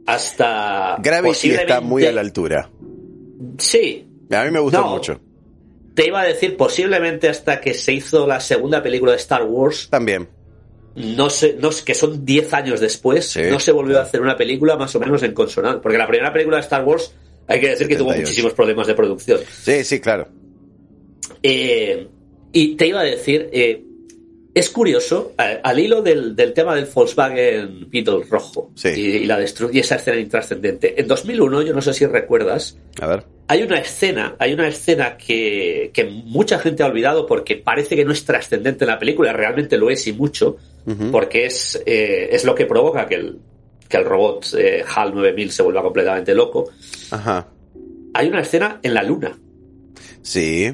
hasta. Gravity está muy a la altura. Sí. A mí me gustó mucho. Te iba a decir, posiblemente hasta que se hizo la segunda película de Star Wars. También no sé, no, que son 10 años después, no se volvió a hacer una película más o menos en consonante. Porque la primera película de Star Wars, hay que decir que tuvo muchísimos problemas de producción. Sí, sí, claro. Eh, y te iba a decir, eh, es curioso, al hilo del, tema del Volkswagen Beetle rojo y, la y esa escena intrascendente. En 2001, yo no sé si recuerdas, a ver. hay una escena, hay una escena que, que mucha gente ha olvidado porque parece que no es trascendente en la película, realmente lo es y mucho, porque es, eh, es lo que provoca que el, que el robot eh, HAL 9000 se vuelva completamente loco. Ajá. Hay una escena en la Luna. Sí.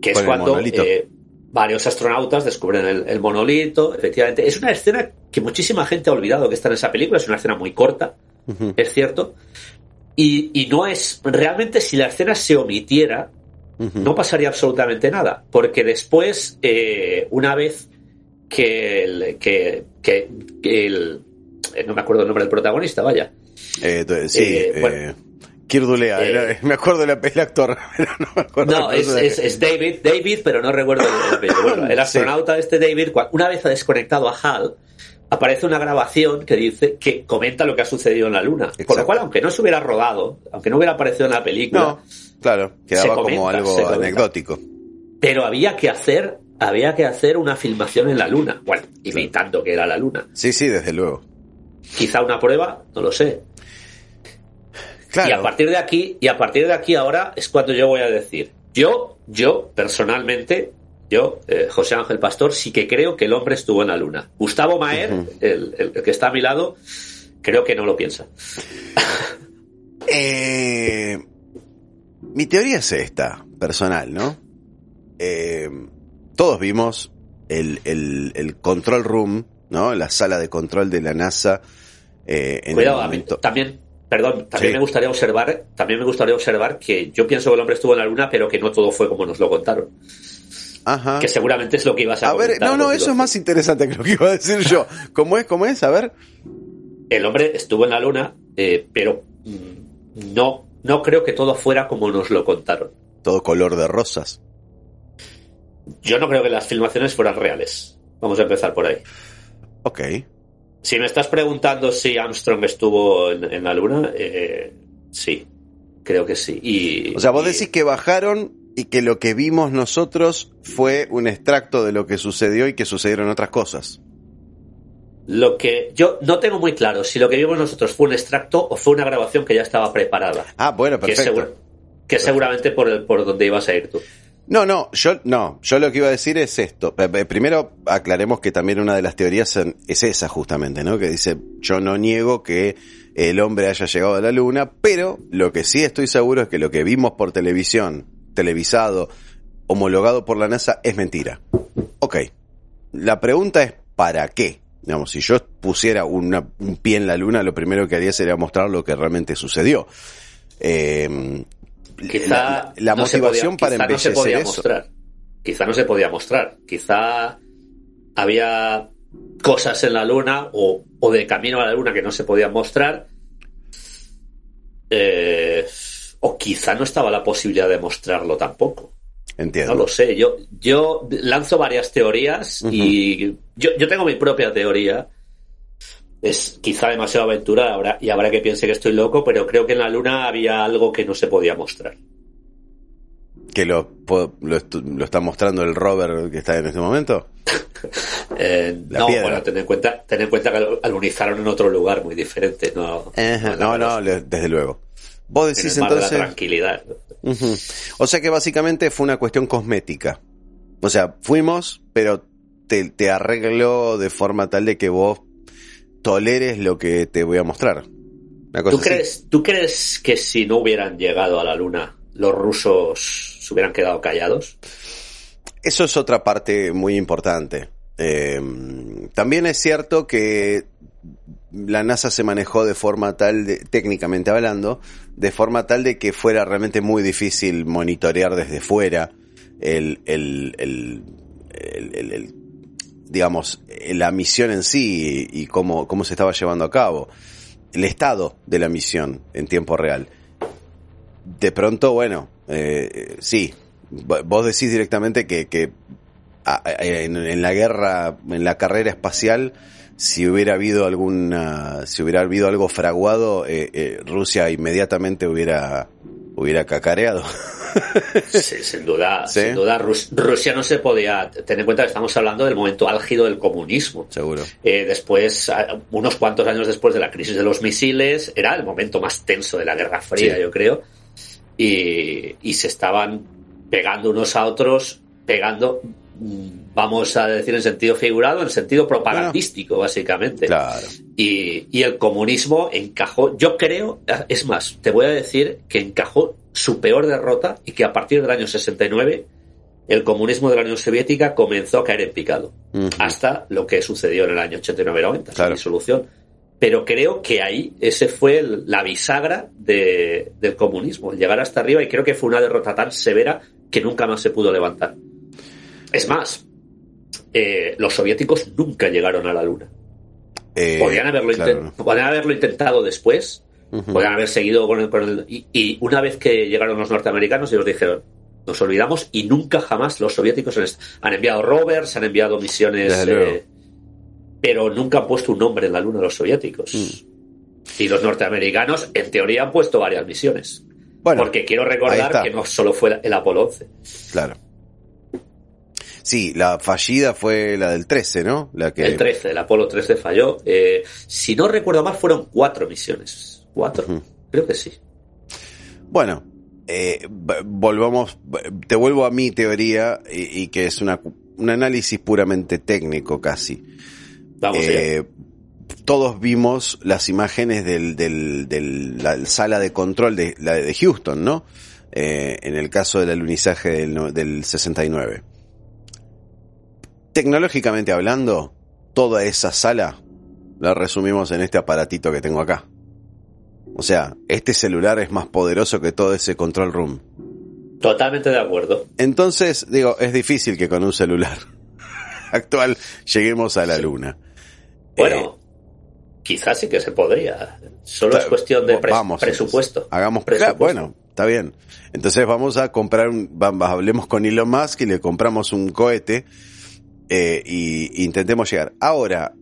Que es cuando eh, varios astronautas descubren el, monolito. Efectivamente, es una escena que muchísima gente ha olvidado que está en esa película. Es una escena muy corta, es cierto. Y, y, no es. Realmente, si la escena se omitiera, no pasaría absolutamente nada. Porque después, una vez que el, que, que, el eh, no me acuerdo el nombre del protagonista, vaya. Eh, sí, eh, eh Kirdulea, me acuerdo del actor, pero no me acuerdo. No, es, es, David, David, pero no recuerdo el apellido. Bueno, el astronauta este David, una vez ha desconectado a HAL, aparece una grabación que dice que comenta lo que ha sucedido en la Luna. Por lo cual, aunque no se hubiera rodado, aunque no hubiera aparecido en la película, no, claro, quedaba como algo anecdótico. Pero había que hacer había que hacer una filmación en la Luna. Bueno, imitando que era la Luna. Sí, sí, desde luego. Quizá una prueba, no lo sé. Claro. Y a partir de aquí, y a partir de aquí ahora es cuando yo voy a decir, yo, yo personalmente, yo, eh, José Ángel Pastor, sí que creo que el hombre estuvo en la Luna. Gustavo Maer, el, que está a mi lado, creo que no lo piensa. Eh, mi teoría es esta, personal, ¿no? Eh, todos vimos el, el, control room, ¿no? La sala de control de la NASA. Eh, en Cuidado, también, perdón, también me gustaría observar, también me gustaría observar que yo pienso que el hombre estuvo en la luna, pero que no todo fue como nos lo contaron. Ajá. Que seguramente es lo que ibas a, a ver, no, no, eso es más interesante que lo que iba a decir yo. ¿Cómo es? ¿Cómo es? A ver. El hombre estuvo en la luna, eh, pero mm, no, no creo que todo fuera como nos lo contaron. Todo color de rosas. Yo no creo que las filmaciones fueran reales. Vamos a empezar por ahí. Ok. Si me estás preguntando si Armstrong estuvo en, la Luna, eh, sí, creo que sí. Y, o sea, vos decís que bajaron y que lo que vimos nosotros fue un extracto de lo que sucedió y que sucedieron otras cosas. Lo que yo no tengo muy claro si lo que vimos nosotros fue un extracto o fue una grabación que ya estaba preparada. Ah, bueno, perfecto. Que, seguramente por, el, por donde ibas a ir tú. No, no, yo no, yo lo que iba a decir es esto. Primero aclaremos que también una de las teorías es esa justamente, ¿no? Que dice, yo no niego que el hombre haya llegado a la luna, pero lo que sí estoy seguro es que lo que vimos por televisión, televisado, homologado por la NASA, es mentira. Ok. La pregunta es, ¿para qué? Digamos, si yo pusiera un pie en la luna, lo primero que haría sería mostrar lo que realmente sucedió. Eh, Quizá la, motivación para no se podía mostrar. Quizá no se podía mostrar. Quizá había cosas en la luna o, de camino a la luna que no se podían mostrar. Eh, o quizá no estaba la posibilidad de mostrarlo tampoco. Entiendo. No lo sé. Yo, yo lanzo varias teorías y yo, yo tengo mi propia teoría es quizá demasiado aventura y habrá que piense que estoy loco, pero creo que en la luna había algo que no se podía mostrar. ¿Que lo, lo, está mostrando el rover que está en este momento? Eh, no, bueno, ten en, cuenta, ten en cuenta que alunizaron en otro lugar muy diferente. No, no, no, desde luego. Vos decís entonces. tranquilidad. O sea que básicamente fue una cuestión cosmética. O sea, fuimos, pero te, te arregló de forma tal de que vos toleres lo que te voy a mostrar. ¿Tú, crees, ¿Tú crees que si no hubieran llegado a la Luna, los rusos se hubieran quedado callados? Eso es otra parte muy importante. Eh, también es cierto que la NASA se manejó de forma tal, de, técnicamente hablando, de forma tal de que fuera realmente muy difícil monitorear desde fuera el, el, el, el digamos, la misión en sí y, cómo, cómo se estaba llevando a cabo, el estado de la misión en tiempo real. De pronto, bueno, eh, sí, vos decís directamente que, que en, la guerra, en la carrera espacial, si hubiera habido alguna, si hubiera habido algo fraguado, eh, eh, Rusia inmediatamente hubiera, hubiera cacareado. Sí, sin duda, sin duda. Rusia no se podía tener en cuenta que estamos hablando del momento álgido del comunismo. Seguro. Eh, después, unos cuantos años después de la crisis de los misiles, era el momento más tenso de la Guerra Fría, yo creo. Y, y se estaban pegando unos a otros, pegando vamos a decir en sentido figurado, en sentido propagandístico, básicamente. Claro. Y, y, el comunismo encajó, yo creo, es más, te voy a decir que encajó su peor derrota y que a partir del año 69 el comunismo de la Unión Soviética comenzó a caer en picado. Hasta lo que sucedió en el año 89-90, la disolución. Pero creo que ahí ese fue la bisagra de, del comunismo, el llegar hasta arriba, y creo que fue una derrota tan severa que nunca más se pudo levantar. Es más, eh, los soviéticos nunca llegaron a la Luna. Eh, podrían, haberlo intentado después, podrían haber seguido con el... y, una vez que llegaron los norteamericanos, ellos dijeron, nos olvidamos y nunca jamás los soviéticos han, enviado rovers, han enviado misiones, eh, pero nunca han puesto un nombre en la Luna los soviéticos. Mm. Y los norteamericanos, en teoría, han puesto varias misiones. porque quiero recordar que no solo fue el Apolo 11. Claro. Sí, la fallida fue la del 13, ¿no? La que... El 13, el Apolo 13 falló. Eh, si no recuerdo mal, fueron cuatro misiones. Cuatro, creo que sí. Bueno, eh, volvamos, te vuelvo a mi teoría y, que es una, un análisis puramente técnico casi. Vamos eh, todos vimos las imágenes del, del, del, la sala de control de, la de Houston, ¿no? Eh, en el caso del alunizaje del, del 69 tecnológicamente hablando, toda esa sala la resumimos en este aparatito que tengo acá. O sea, este celular es más poderoso que todo ese control room. Totalmente de acuerdo. Entonces, digo, es difícil que con un celular actual lleguemos a la luna. Bueno, eh, quizás sí que se podría. Solo es cuestión de presupuesto. Hagamos presupuesto. Bueno, está bien. Entonces vamos a comprar un, hablemos con Elon Musk y le compramos un cohete eh, y, intentemos llegar. Ahora,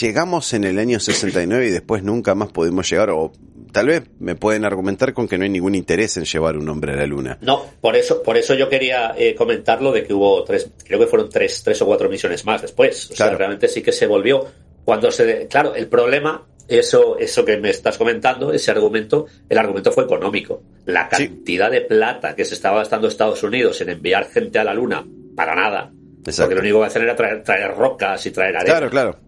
llegamos en el año 69 y después nunca más pudimos llegar, o tal vez me pueden argumentar con que no hay ningún interés en llevar un hombre a la luna. No, por eso, por eso yo quería eh, comentarlo de que hubo tres, creo que fueron tres, tres o cuatro misiones más después. O sea, realmente sí que se volvió. Cuando se, claro, el problema, eso, eso que me estás comentando, ese argumento, el argumento fue económico. La cantidad de plata que se estaba gastando Estados Unidos en enviar gente a la luna, para nada. Porque lo único que hacer era traer, traer rocas y traer arena. Claro, claro.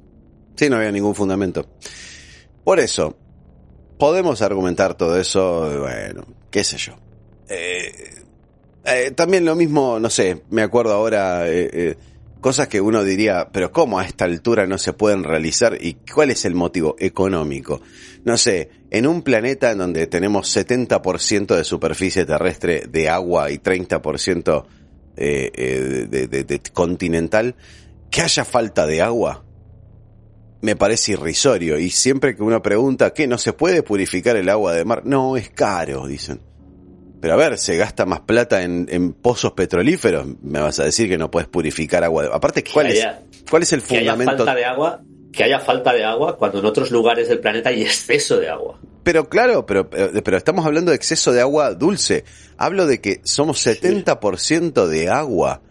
Sí, no había ningún fundamento. Por eso, podemos argumentar todo eso, bueno, qué sé yo. Eh, eh, también lo mismo, no sé, me acuerdo ahora, eh, cosas que uno diría, pero ¿cómo a esta altura no se pueden realizar? ¿Y cuál es el motivo económico? No sé, en un planeta en donde tenemos 70% de superficie terrestre de agua y 30% de, de continental, que haya falta de agua me parece irrisorio. Y siempre que uno pregunta, ¿qué? ¿No se puede purificar el agua de mar? No, es caro, dicen. Pero a ver, se gasta más plata en, pozos petrolíferos. Me vas a decir que no puedes purificar agua. De... Aparte, ¿cuál, es, ¿cuál es el fundamento? Que haya falta de agua, que haya falta de agua cuando en otros lugares del planeta hay exceso de agua. Pero claro, pero, eh, pero estamos hablando de exceso de agua dulce. Hablo de que somos 70% de agua.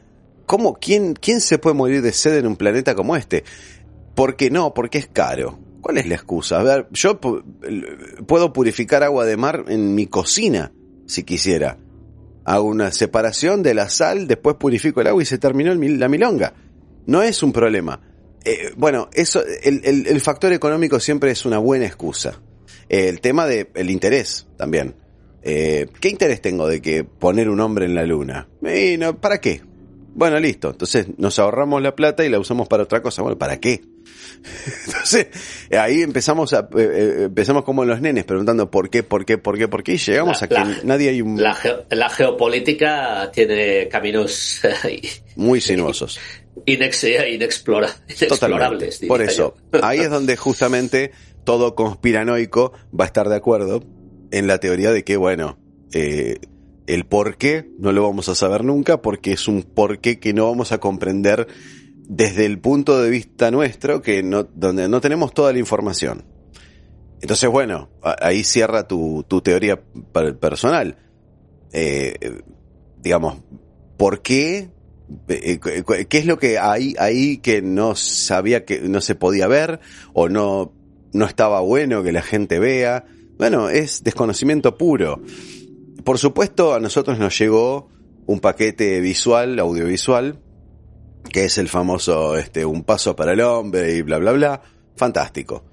¿Cómo? ¿Quién, ¿Quién se puede morir de sed en un planeta como este? ¿Por qué no? Porque es caro. ¿Cuál es la excusa? A ver, yo puedo purificar agua de mar en mi cocina, si quisiera. Hago una separación de la sal, después purifico el agua y se terminó la milonga. No es un problema. Eh, bueno, eso, el, factor económico siempre es una buena excusa. el tema del el interés también. Eh, ¿Qué interés tengo de que poner un hombre en la luna? ¿Para qué? Bueno, listo. Entonces nos ahorramos la plata y la usamos para otra cosa. Bueno, ¿para qué? Entonces, ahí empezamos a, eh, eh, empezamos como los nenes preguntando por qué, por qué, por qué, por qué, y llegamos a que nadie hay un... La, geopolítica tiene caminos muy sinuosos. Inexplorables. Por eso, ahí es donde justamente todo conspiranoico va a estar de acuerdo en la teoría de que, bueno, eh, el por qué no lo vamos a saber nunca porque es un por qué que no vamos a comprender desde el punto de vista nuestro, que no, donde no tenemos toda la información. Entonces, bueno, ahí cierra tu, tu teoría personal. Eh, digamos, ¿por qué? Eh, ¿Qué es lo que hay ahí que no sabía que no se podía ver o no, no estaba bueno que la gente vea? Bueno, es desconocimiento puro. Por supuesto, a nosotros nos llegó un paquete visual, audiovisual, que es el famoso este, Un paso para el hombre y bla, bla, bla. Fantástico.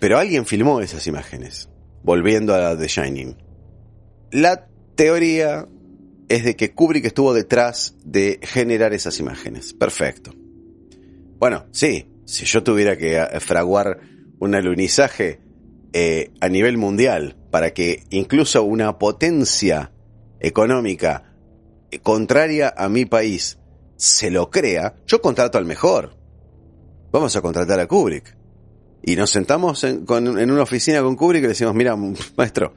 Pero alguien filmó esas imágenes, volviendo a The Shining. La teoría es de que Kubrick estuvo detrás de generar esas imágenes. Perfecto. Bueno, sí, si yo tuviera que fraguar un alunizaje eh, a nivel mundial para que incluso una potencia económica eh, contraria a mi país se lo crea, yo contrato al mejor. Vamos a contratar a Kubrick. Y nos sentamos en, una oficina con Kubrick y le decimos, mira, maestro,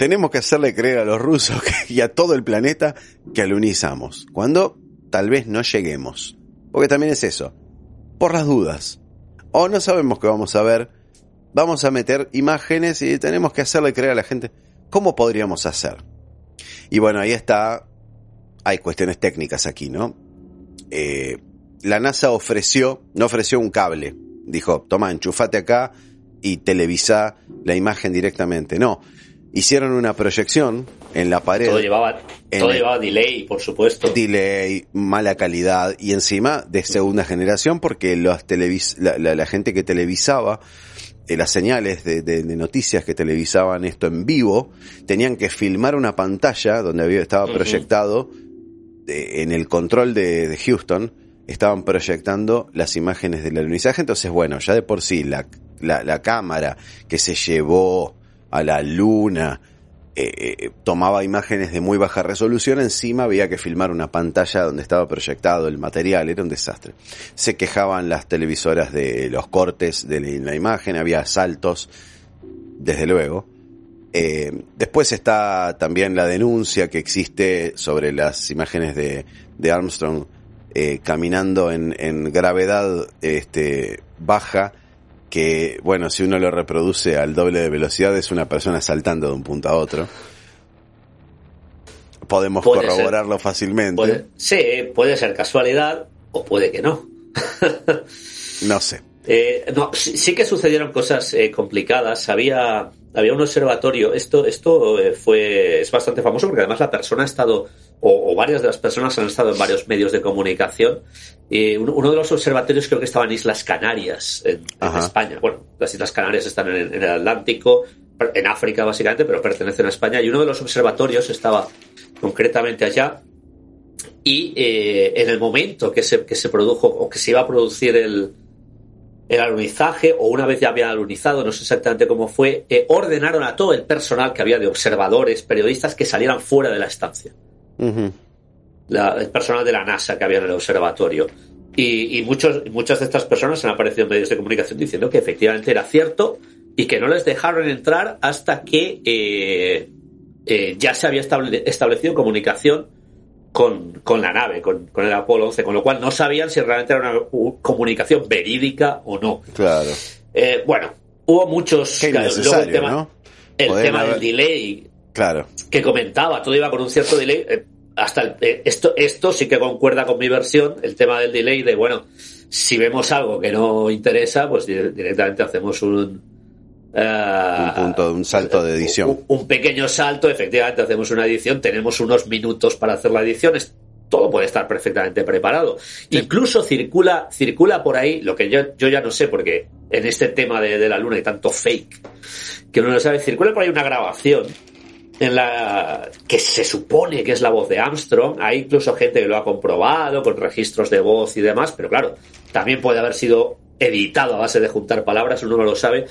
tenemos que hacerle creer a los rusos y a todo el planeta que alunizamos, cuando tal vez no lleguemos. Porque también es eso, por las dudas. O no sabemos qué vamos a ver, vamos a meter imágenes y tenemos que hacerle creer a la gente cómo podríamos hacer. Y bueno, ahí está, hay cuestiones técnicas aquí, ¿no? Eh, la NASA ofreció, no ofreció un cable, dijo, toma, enchufate acá y televisa la imagen directamente. No, hicieron una proyección en la pared. Todo llevaba, todo llevaba delay, por supuesto. Delay, mala calidad y encima de segunda generación porque los televis la, gente que televisaba eh, las señales de, noticias que televisaban esto en vivo tenían que filmar una pantalla donde había, estaba proyectado en el control de, Houston estaban proyectando las imágenes del alunizaje, entonces bueno, ya de por sí la, la, cámara que se llevó a la luna eh, eh, tomaba imágenes de muy baja resolución, encima había que filmar una pantalla donde estaba proyectado el material, era un desastre. Se quejaban las televisoras de los cortes de la imagen, había saltos, desde luego. Eh, después está también la denuncia que existe sobre las imágenes de, de Armstrong caminando en, en, gravedad este, baja que, bueno, si uno lo reproduce al doble de velocidad es una persona saltando de un punto a otro. Podemos corroborarlo fácilmente. sí, puede ser casualidad o puede que no. no sé. Eh, no, sí, que sucedieron cosas eh, complicadas. Había, había un observatorio. Esto, esto eh, fue, es bastante famoso porque además la persona ha estado, o, varias de las personas han estado en varios medios de comunicación. uno, de los observatorios creo que estaba en Islas Canarias, en, España. Bueno, las Islas Canarias están en, el Atlántico, en África básicamente, pero pertenecen a España. Y uno de los observatorios estaba concretamente allá. Y en el momento que se, que se produjo o que se iba a producir el, el alunizaje, o una vez ya había alunizado, no sé exactamente cómo fue, eh, ordenaron a todo el personal que había de observadores, periodistas, que salieran fuera de la estancia. El personal de la NASA que había en el observatorio. Y, muchos, muchas de estas personas han aparecido en medios de comunicación diciendo que efectivamente era cierto y que no les dejaron entrar hasta que eh, eh, ya se había establecido comunicación con, con la nave, con, con, el Apolo 11, con lo cual no sabían si realmente era una comunicación verídica o no. Claro. Eh, bueno, hubo muchos. el tema, el tema del delay. Claro. Que comentaba, todo iba con un cierto delay. Eh, hasta eh, esto, esto sí que concuerda con mi versión, el tema del delay de, bueno, si vemos algo que no interesa, pues directamente hacemos un, un punto, un salto de edición. Un, pequeño salto, efectivamente, hacemos una edición, tenemos unos minutos para hacer la edición, todo puede estar perfectamente preparado. Incluso circula, circula por ahí, lo que yo, yo ya no sé, porque en este tema de, la luna hay tanto fake, que uno no sabe, circula por ahí una grabación en la que se supone que es la voz de Armstrong. Hay incluso gente que lo ha comprobado con registros de voz y demás, pero claro, también puede haber sido editado a base de juntar palabras, uno no lo sabe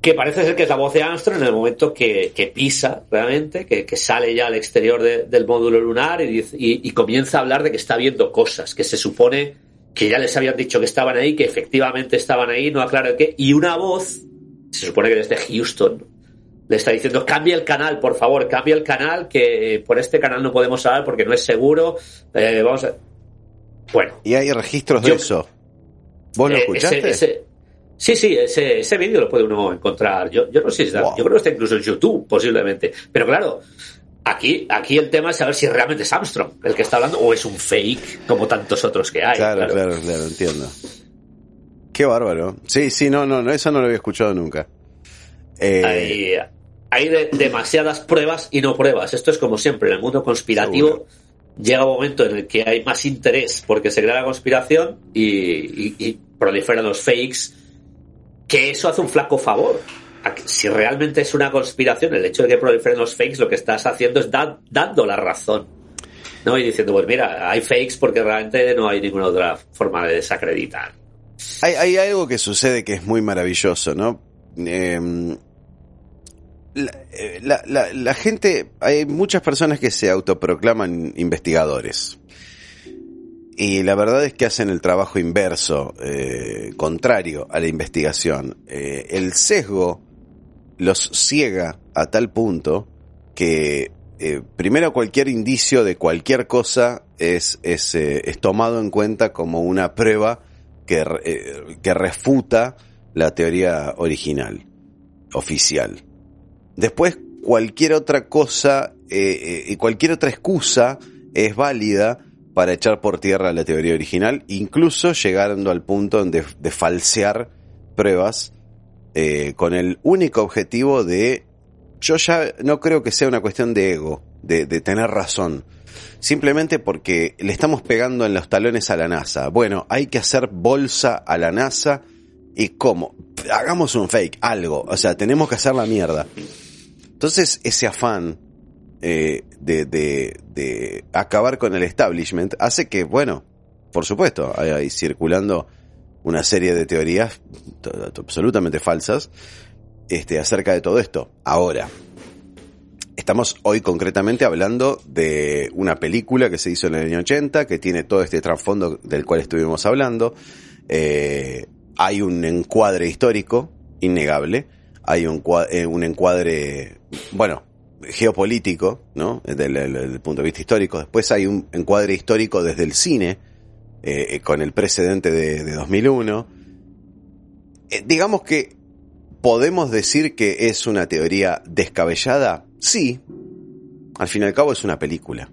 que parece ser que es la voz de Armstrong en el momento que, pisa realmente, que, sale ya al exterior del módulo lunar y, comienza a hablar de que está viendo cosas, que se supone que ya les habían dicho que estaban ahí, que efectivamente estaban ahí, no aclara qué, y una voz, se supone que desde Houston, le está diciendo, cambia el canal, por favor, cambia el canal, que por este canal no podemos hablar porque no es seguro, eh, vamos a... Bueno. ¿Y hay registros de eso? ¿Vos lo eh, escuchaste? Sí, sí, ese, ese vídeo lo puede uno encontrar. Yo, yo no sé si está, yo creo que está incluso en YouTube, posiblemente. Pero claro, aquí, aquí el tema es saber si realmente es Armstrong el que está hablando o es un fake, como tantos otros que hay. Claro, claro, claro, entiendo. Qué bárbaro. Sí, sí, no, no, no eso no lo había escuchado nunca. Eh, hay, demasiadas pruebas y no pruebas. Esto es como siempre, en el mundo conspirativo llega un momento en el que hay más interés porque se crea la conspiración y, y proliferan los fakes que eso hace un flaco favor. Si realmente es una conspiración, el hecho de que proliferen los fakes, lo que estás haciendo es dando la razón. ¿no? Y diciendo, pues mira, hay fakes porque realmente no hay ninguna otra forma de desacreditar. Hay, algo que sucede que es muy maravilloso, ¿no? Em, eh, la, gente, hay muchas personas que se autoproclaman investigadores. Y la verdad es que hacen el trabajo inverso, eh, contrario a la investigación. Eh, el sesgo los ciega a tal punto que eh, primero cualquier indicio de cualquier cosa es, tomado en cuenta como una prueba que refuta la teoría original, oficial. Después cualquier otra cosa y cualquier otra excusa es válida para echar por tierra la teoría original, incluso llegando al punto de, falsear pruebas eh, con el único objetivo de, yo ya no creo que sea una cuestión de ego, de, tener razón, simplemente porque le estamos pegando en los talones a la NASA. Bueno, hay que hacer bolsa a la NASA y cómo, hagamos un fake, algo, o sea, tenemos que hacer la mierda. Entonces ese afán eh, de, de, acabar con el establishment hace que, bueno, por supuesto, hay, circulando una serie de teorías absolutamente falsas este, acerca de todo esto. Ahora, estamos hoy concretamente hablando de una película que se hizo en el año 80, que tiene todo este trasfondo del cual estuvimos hablando. Eh, hay un encuadre histórico, innegable. Hay un, eh, un encuadre, bueno, geopolítico, ¿no? Desde el, punto de vista histórico. Después hay un encuadre histórico desde el cine, eh, con el precedente de, 2001. Eh, digamos que podemos decir que es una teoría descabellada. Sí. Al fin y al cabo es una película.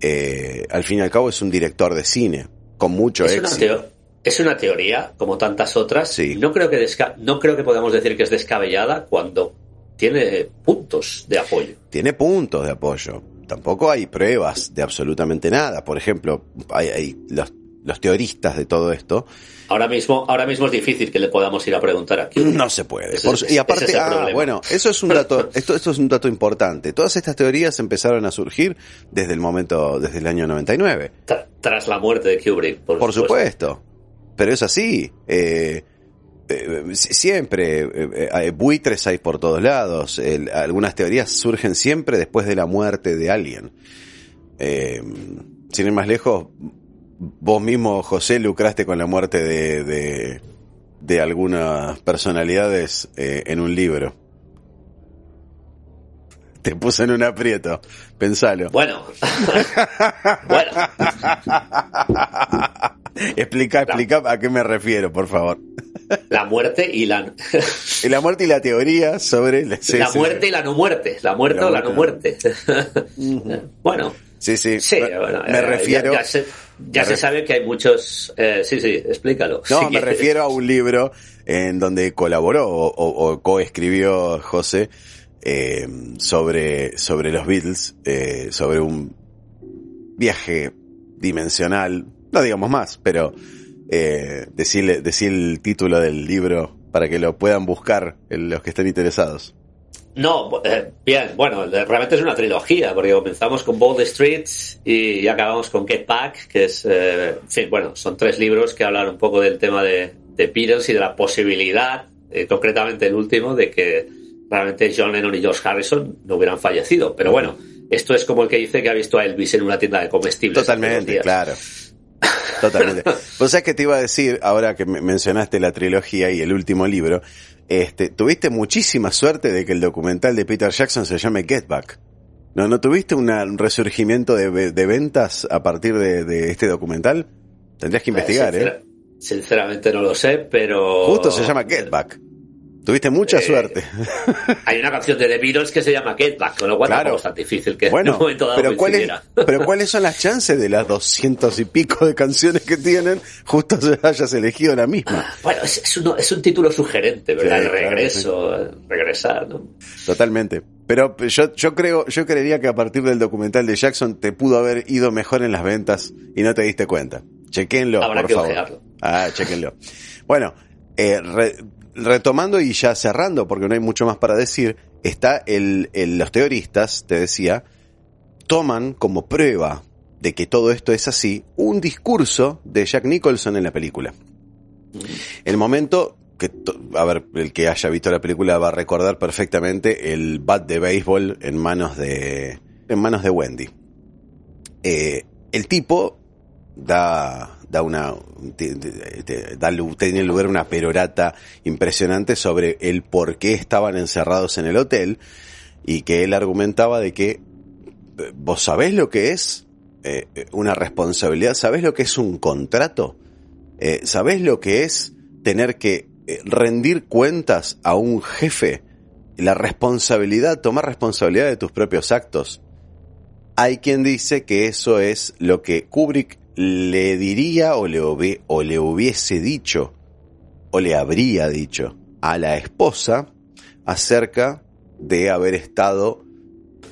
Eh, al fin y al cabo es un director de cine con mucho es éxito. Una es una teoría, como tantas otras. No, creo que no creo que podamos decir que es descabellada cuando tiene puntos de apoyo. Tiene puntos de apoyo. Tampoco hay pruebas de absolutamente nada. Por ejemplo, hay, los, los, teoristas de todo esto. Ahora mismo, ahora mismo es difícil que le podamos ir a preguntar aquí. No se puede. y aparte, ah, bueno, eso es un dato, esto, esto es un dato importante. Todas estas teorías empezaron a surgir desde el momento, desde el año 99. tras la muerte de Kubrick, por, por supuesto pero es así. Eh, eh, siempre, eh, buitres hay por todos lados. algunas teorías surgen siempre después de la muerte de alguien. sin ir más lejos, vos mismo, José, lucraste con la muerte de, de, de algunas personalidades en un libro. Te puse en un aprieto. Pensalo. Bueno. bueno. explica, explica a qué me refiero, por favor. La muerte y la... y la muerte y la teoría sobre... la muerte y la no muerte. La muerte o la no muerte. bueno. Sí, sí. me, eh, refiero... Ya, se, sabe que hay muchos... Eh, sí, sí, explícalo. No, me refiero a un libro en donde colaboró o, o, coescribió José eh, sobre, sobre los Beatles, sobre un viaje dimensional no digamos más, pero eh, decir, el título del libro para que lo puedan buscar los que estén interesados. No, eh, bien, bueno, realmente es una trilogía, porque comenzamos con Bold Streets y acabamos con Get Back, que es, eh, en bueno, son tres libros que hablan un poco del tema de, de Beatles y de la posibilidad, eh, concretamente el último, de que realmente John Lennon y George Harrison no hubieran fallecido. Pero bueno, esto es como el que dice que ha visto a Elvis en una tienda de comestibles. Totalmente, claro. Totalmente. Vos sabés que te iba a decir, ahora que mencionaste la trilogía y el último libro, este, tuviste muchísima suerte de que el documental de Peter Jackson se llame Get Back. ¿No, no tuviste un resurgimiento de, ventas a partir de, este documental? Tendrías que investigar, ¿eh? Sinceramente no lo sé, pero... Justo se llama Get Back. Tuviste mucha eh, suerte. Hay una canción de The Beatles que se llama Get Back, con lo cual claro. es tan difícil que bueno, en un momento dado pero, pero ¿cuáles son las chances de las doscientos y pico de canciones que tienen justo hayas elegido la misma? Ah, bueno, es, un, título sugerente, ¿verdad? el regreso, regresar, ¿no? Totalmente. Pero yo, yo creo, yo creería que a partir del documental de Jackson te pudo haber ido mejor en las ventas y no te diste cuenta. Chequenlo, Habrá por que favor. Ah, chequenlo. Bueno, eh, retomando y ya cerrando, porque no hay mucho más para decir, está el, los teoristas, te decía, toman como prueba de que todo esto es así, un discurso de Jack Nicholson en la película. El momento que, a ver, el que haya visto la película va a recordar perfectamente el bat de béisbol en manos de, en manos de Wendy. Eh, el tipo da, da una, tiene lugar una perorata impresionante sobre el por qué estaban encerrados en el hotel y que él argumentaba de que eh, vos sabés lo que es eh, una responsabilidad, sabés lo que es un contrato, eh, sabés lo que es tener que rendir cuentas a un jefe, la responsabilidad, tomar responsabilidad de tus propios actos. Hay quien dice que eso es lo que Kubrick le diría o le, o le hubiese dicho o le habría dicho a la esposa acerca de haber estado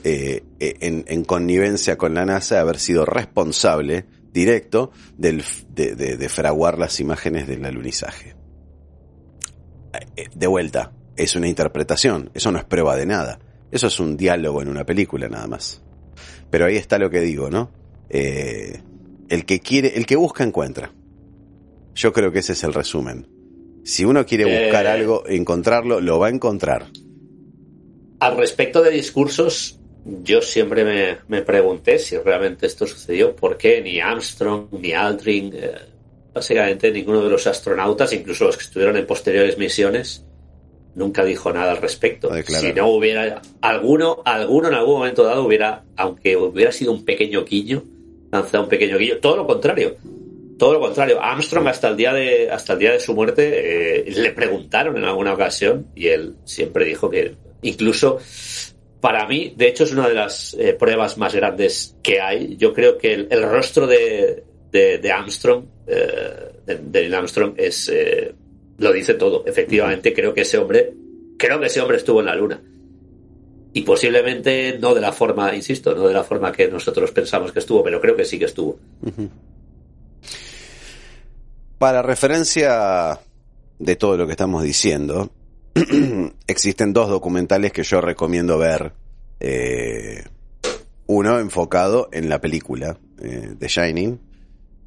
eh, en, connivencia con la NASA, de haber sido responsable directo del, de, fraguar las imágenes del alunizaje. Eh, de vuelta, es una interpretación, eso no es prueba de nada, eso es un diálogo en una película nada más. Pero ahí está lo que digo, ¿no? Eh, el que quiere, el que busca encuentra. Yo creo que ese es el resumen. Si uno quiere buscar eh, algo, encontrarlo, lo va a encontrar. Al respecto de discursos, yo siempre me, me pregunté si realmente esto sucedió, por qué ni Armstrong ni Aldrin, eh, básicamente ninguno de los astronautas, incluso los que estuvieron en posteriores misiones, nunca dijo nada al respecto. Si no hubiera alguno, alguno en algún momento dado hubiera, aunque hubiera sido un pequeño quillo, lanzado un pequeño guillo. Todo lo contrario. todo lo contrario. Armstrong hasta el día de hasta el día de su muerte eh, le preguntaron en alguna ocasión y él siempre dijo que incluso para mí, de hecho, es una de las eh, pruebas más grandes que hay. Yo creo que el, rostro de, de, Armstrong, eh, de, Armstrong, es eh, lo dice todo. Efectivamente, creo que ese hombre, creo que ese hombre estuvo en la luna. Y posiblemente no de la forma, insisto, no de la forma que nosotros pensamos que estuvo, pero creo que sí que estuvo. Para referencia de todo lo que estamos diciendo, existen dos documentales que yo recomiendo ver. Eh, uno enfocado en la película de eh, Shining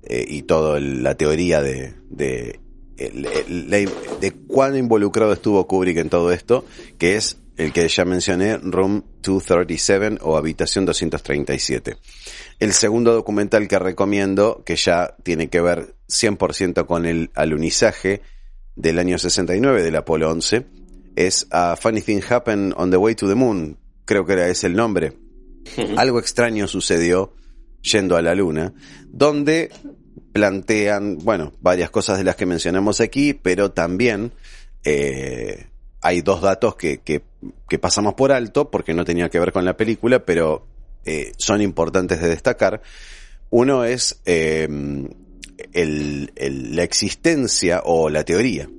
eh, y toda la teoría de, de, de, cuán involucrado estuvo Kubrick en todo esto, que es el que ya mencioné, Room 237 o Habitación 237. El segundo documental que recomiendo, que ya tiene que ver 100% con el alunizaje, del año 69 del Apolo 11 es A Funny Thing Happened on the Way to the Moon, creo que era ese el nombre. Algo extraño sucedió yendo a la Luna, donde plantean, bueno, varias cosas de las que mencionamos aquí, pero también eh, hay dos datos que, que, pasamos por alto porque no tenía que ver con la película, pero eh, son importantes de destacar. Uno es eh, la existencia o la teoría.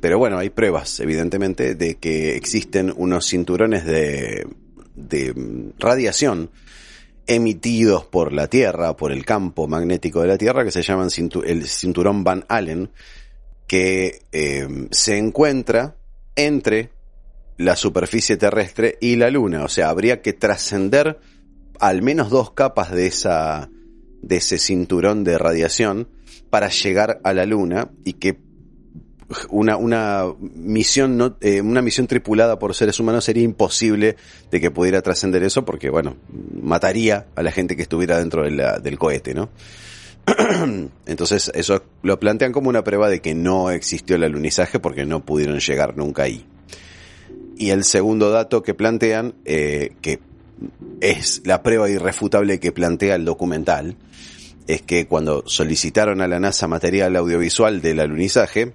Pero bueno, hay pruebas, evidentemente, de que existen unos cinturones de, radiación emitidos por la Tierra, por el campo magnético de la Tierra, que se llaman el cinturón Van Allen, que eh, se encuentra entre la superficie terrestre y la Luna. O sea, habría que trascender al menos dos capas de esa, de ese cinturón de radiación para llegar a la Luna y que una, una misión no, eh, una misión tripulada por seres humanos sería imposible de que pudiera trascender eso porque bueno mataría a la gente que estuviera dentro del cohete no entonces eso lo plantean como una prueba de que no existió el alunizaje porque no pudieron llegar nunca ahí y el segundo dato que plantean eh, que es la prueba irrefutable que plantea el documental es que cuando solicitaron a la NASA material audiovisual del alunizaje,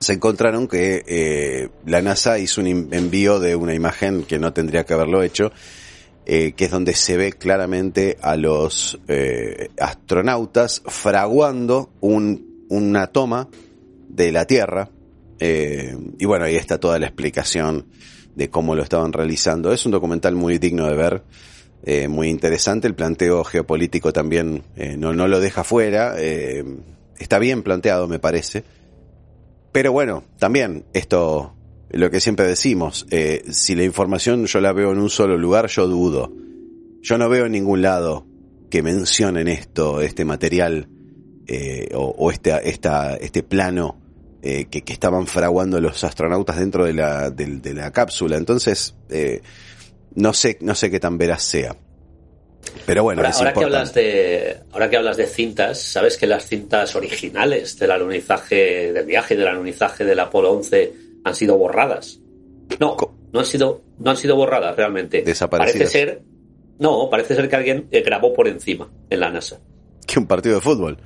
se encontraron que eh, la NASA hizo un envío de una imagen que no tendría que haberlo hecho, eh, que es donde se ve claramente a los eh, astronautas fraguando un, una toma de la Tierra. Y bueno, ahí está toda la explicación de cómo lo estaban realizando. Es un documental muy digno de ver. Eh, muy interesante. El planteo geopolítico también eh, no, no, lo deja fuera. Eh, está bien planteado, me parece. Pero bueno, también esto, lo que siempre decimos, si la información yo la veo en un solo lugar, yo dudo. Yo no veo en ningún lado que mencionen esto, este material o, o este, esta, este plano que, que, estaban fraguando los astronautas dentro de la, de, de la cápsula. Entonces, no sé, no sé qué tan veraz sea. Pero bueno, ahora, que hablas de ahora que hablas de cintas, sabes que las cintas originales del alunizaje del viaje del alunizaje del Apolo 11 han sido borradas. No, no han sido no han sido borradas realmente. Parece ser no, parece ser que alguien eh, grabó por encima en la NASA. Que un partido de fútbol.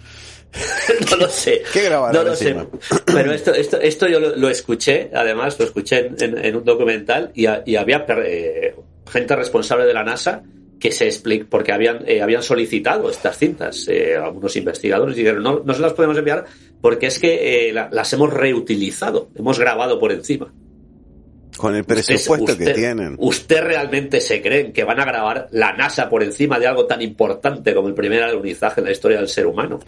no lo sé. ¿Qué grabaron no lo sé. Pero esto, esto, esto yo lo, escuché, además, lo escuché en, un documental y, había eh, gente responsable de la NASA que se explica, porque habían, eh, habían solicitado estas cintas, eh, algunos investigadores dijeron, no, no se las podemos enviar porque es que eh, las hemos reutilizado, hemos grabado por encima. Con el presupuesto que tienen. ¿Usted realmente se cree que van a grabar la NASA por encima de algo tan importante como el primer alunizaje en la historia del ser humano?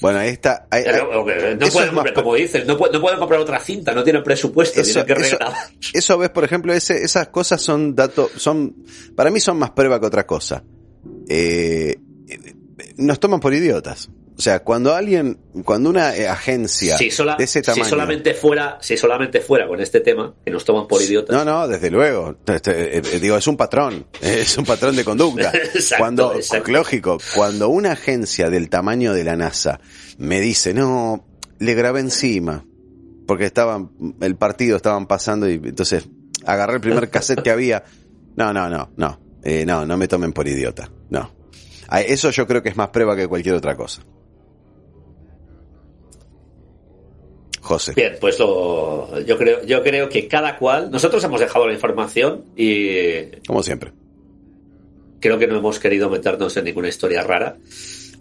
Bueno, ahí está. no pueden comprar, como dices, no, pueden comprar otra cinta, no tienen presupuesto, eso, tienen que. Eso, ves, por ejemplo, ese, esas cosas son datos, son, para mí son más prueba que otra cosa. Eh, nos toman por idiotas. O sea, cuando alguien, cuando una eh, agencia de ese tamaño. Si solamente fuera, si solamente fuera con este tema, que nos toman por idiotas. No, no, desde luego. Este, eh, digo, es un patrón. Es un patrón de conducta. cuando, lógico, cuando una agencia del tamaño de la NASA me dice, no, le grabé encima. Porque estaban, el partido estaban pasando y entonces agarré el primer cassette que había. No, no, no, no. Eh, no, no me tomen por idiota. No. Eso yo creo que es más prueba que cualquier otra cosa. José. Bien, pues lo, yo creo, yo creo que cada cual, nosotros hemos dejado la información y Como siempre. creo que no hemos querido meternos en ninguna historia rara.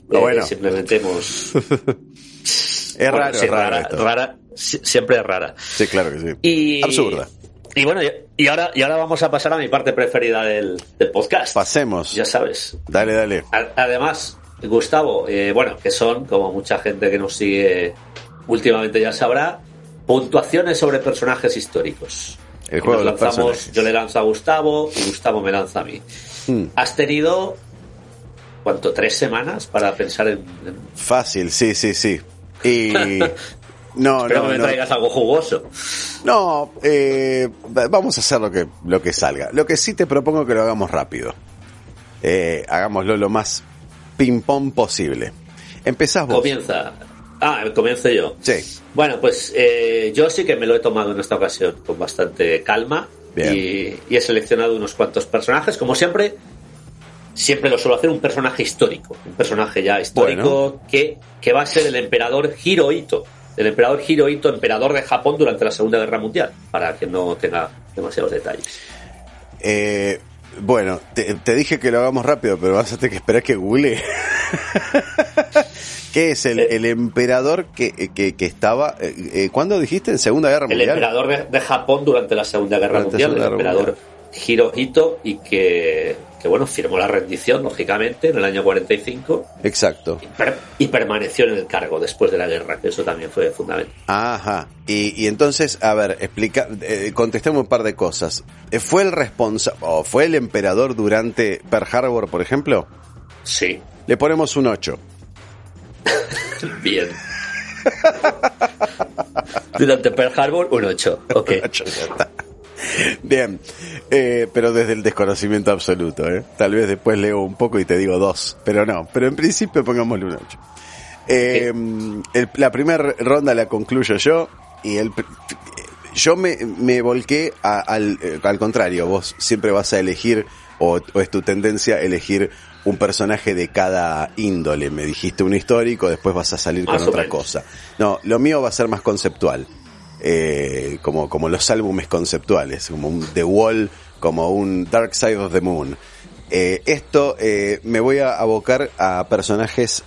Lo Eh, bueno. Simplemente hemos. Es Bueno, raro, sí, es raro rara, rara, si- siempre es rara. Sí, claro que sí. Y, Absurda. Y bueno, y- y ahora, y ahora vamos a pasar a mi parte preferida del, del podcast. Pasemos. Ya sabes. Dale, dale. A- Además, Gustavo, eh, bueno, que son, como mucha gente que nos sigue últimamente ya sabrá, puntuaciones sobre personajes históricos. El juego nos lanzamos, yo le lanzo a Gustavo y Gustavo me lanza a mí. Hmm. Has tenido, ¿cuánto? ¿Tres semanas para pensar en... en- Fácil, sí, sí, sí. Y. No, Espero no, que me no. traigas algo jugoso. No, eh, va- vamos a hacer lo que, lo que salga. Lo que sí te propongo que lo hagamos rápido. Eh, hagámoslo lo más ping-pong posible. Empezás vos. Comienza. Ah, comienzo yo. Sí. Bueno, pues eh, yo sí que me lo he tomado en esta ocasión con bastante calma y he seleccionado unos cuantos personajes. Como siempre, siempre lo suelo hacer un personaje histórico, un personaje ya histórico que, que va a ser el emperador Hirohito. El emperador Hirohito, emperador de Japón durante la Segunda Guerra Mundial, para que no tenga demasiados detalles. Eh, bueno, te, te dije que lo hagamos rápido, pero vas a tener que esperar que google. ¿Qué es el, Eh. el emperador que, que, que estaba... Eh, eh, ¿Cuándo dijiste? ¿En Segunda Guerra El Mundial? emperador de, de Japón durante la Segunda Guerra Durante la Mundial, el Guerra emperador Hirohito, y que, que, bueno, firmó la rendición, lógicamente, en el año 45 Exacto. y, per- y permaneció en el cargo después de la guerra, que eso también fue fundamental. Ajá. Y, y entonces, a ver, explica, eh, contestemos un par de cosas. Eh, ¿Fue el responsable, o fue el emperador durante Pearl Harbor, por ejemplo? Sí, Le ponemos un 8. bien. Durante Pearl Harbor, un 8. Ok. Ocho, ya está. Bien, Eh, pero desde el desconocimiento absoluto, ¿eh? Tal vez después leo un poco y te digo dos, pero no, pero en principio pongámosle un 8. Eh, el- la primera ronda la concluyo yo y el, yo me, me volqué a- al, eh, al contrario, vos siempre vas a elegir o, o es tu tendencia elegir un personaje de cada índole. Me dijiste un histórico, después vas a salir Más con otra menos. cosa. No, lo mío va a ser más conceptual. Eh, como, como los álbumes conceptuales, como un The Wall, como un Dark Side of the Moon. Eh, esto eh, me voy a abocar a personajes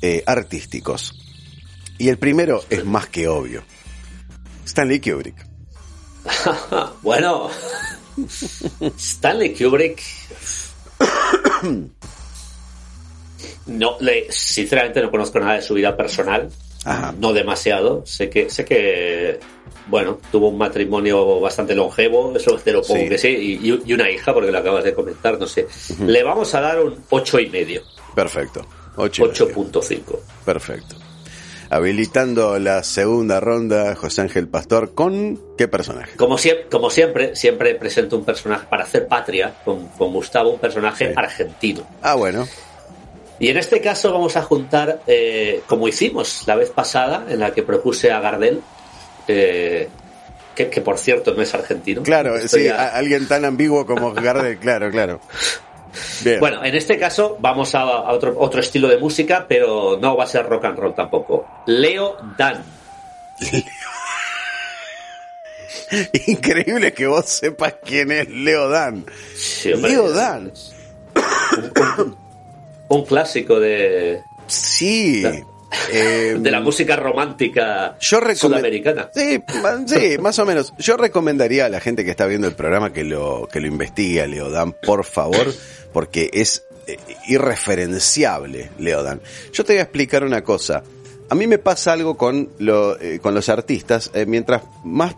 eh, artísticos. Y el primero es más que obvio. Stanley Kubrick. bueno, Stanley Kubrick. No, le, sinceramente no conozco nada de su vida personal. Ajá. No demasiado. Sé que, sé que, bueno, tuvo un matrimonio bastante longevo, eso te lo pongo Sí. que sí, y, y una hija, porque lo acabas de comentar, no sé. Le vamos a dar un ocho y medio, Perfecto. Ocho y medio. 8.5. Perfecto. Habilitando la segunda ronda, José Ángel Pastor, ¿con qué personaje? Como, siempre, como siempre, siempre presento un personaje para hacer patria con, con Gustavo, un personaje Sí. argentino. Ah, bueno. Y en este caso vamos a juntar, eh, como hicimos la vez pasada, en la que propuse a Gardel, eh, que, que por cierto no es argentino. Claro, sí, a- alguien tan ambiguo como Gardel, claro, claro. Bien. Bueno, en este caso vamos a, a otro, otro estilo de música, pero no va a ser rock and roll tampoco. Leo Dan. Increíble que vos sepas quién es Leo Dan. Sí, Leo Dan. Un, un clásico de, Sí. eh, de la música romántica Yo sudamericana. Sí, sí, más o menos. Yo recomendaría a la gente que está viendo el programa que lo, que lo investigue a Leodan, por favor, porque es eh, irreferenciable Leodan. Yo te voy a explicar una cosa. A mí me pasa algo con, lo, eh, con los artistas. eh, mientras más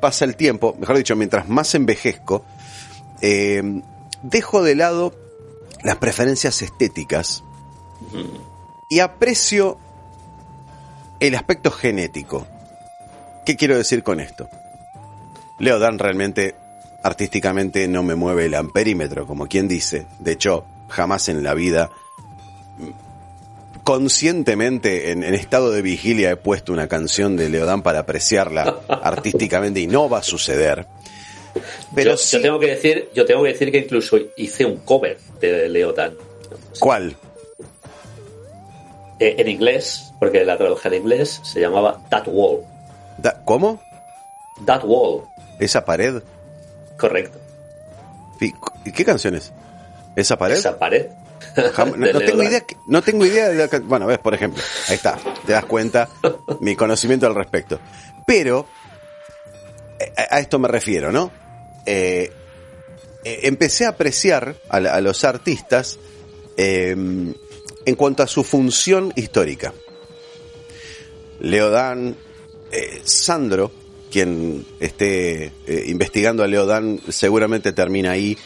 pasa el tiempo, mejor dicho, mientras más envejezco, eh, dejo de lado las preferencias estéticas y aprecio el aspecto genético. ¿Qué quiero decir con esto? Leo Dan realmente artísticamente no me mueve el amperímetro, como quien dice. De hecho, jamás en la vida conscientemente en, en estado de vigilia he puesto una canción de Leodán para apreciarla artísticamente y no va a suceder. Pero yo, sí, yo tengo que decir, yo tengo que decir que incluso hice un cover de Leo Dan. ¿cuál? Eh, en inglés, porque la traduje en inglés, se llamaba That Wall. Da- ¿Cómo? That Wall. ¿Esa pared? Correcto. ¿Y qué canción es? ¿Esa pared? Esa pared. Jam- no, tengo idea, no tengo idea de la Bueno, ves, por ejemplo, ahí está, te das cuenta mi conocimiento al respecto. Pero, eh, a, a esto me refiero, ¿no? Eh, eh, empecé a apreciar a, los artistas eh, en cuanto a su función histórica. Leodán, Sandro, quien esté investigando a Leodán, seguramente termina ahí.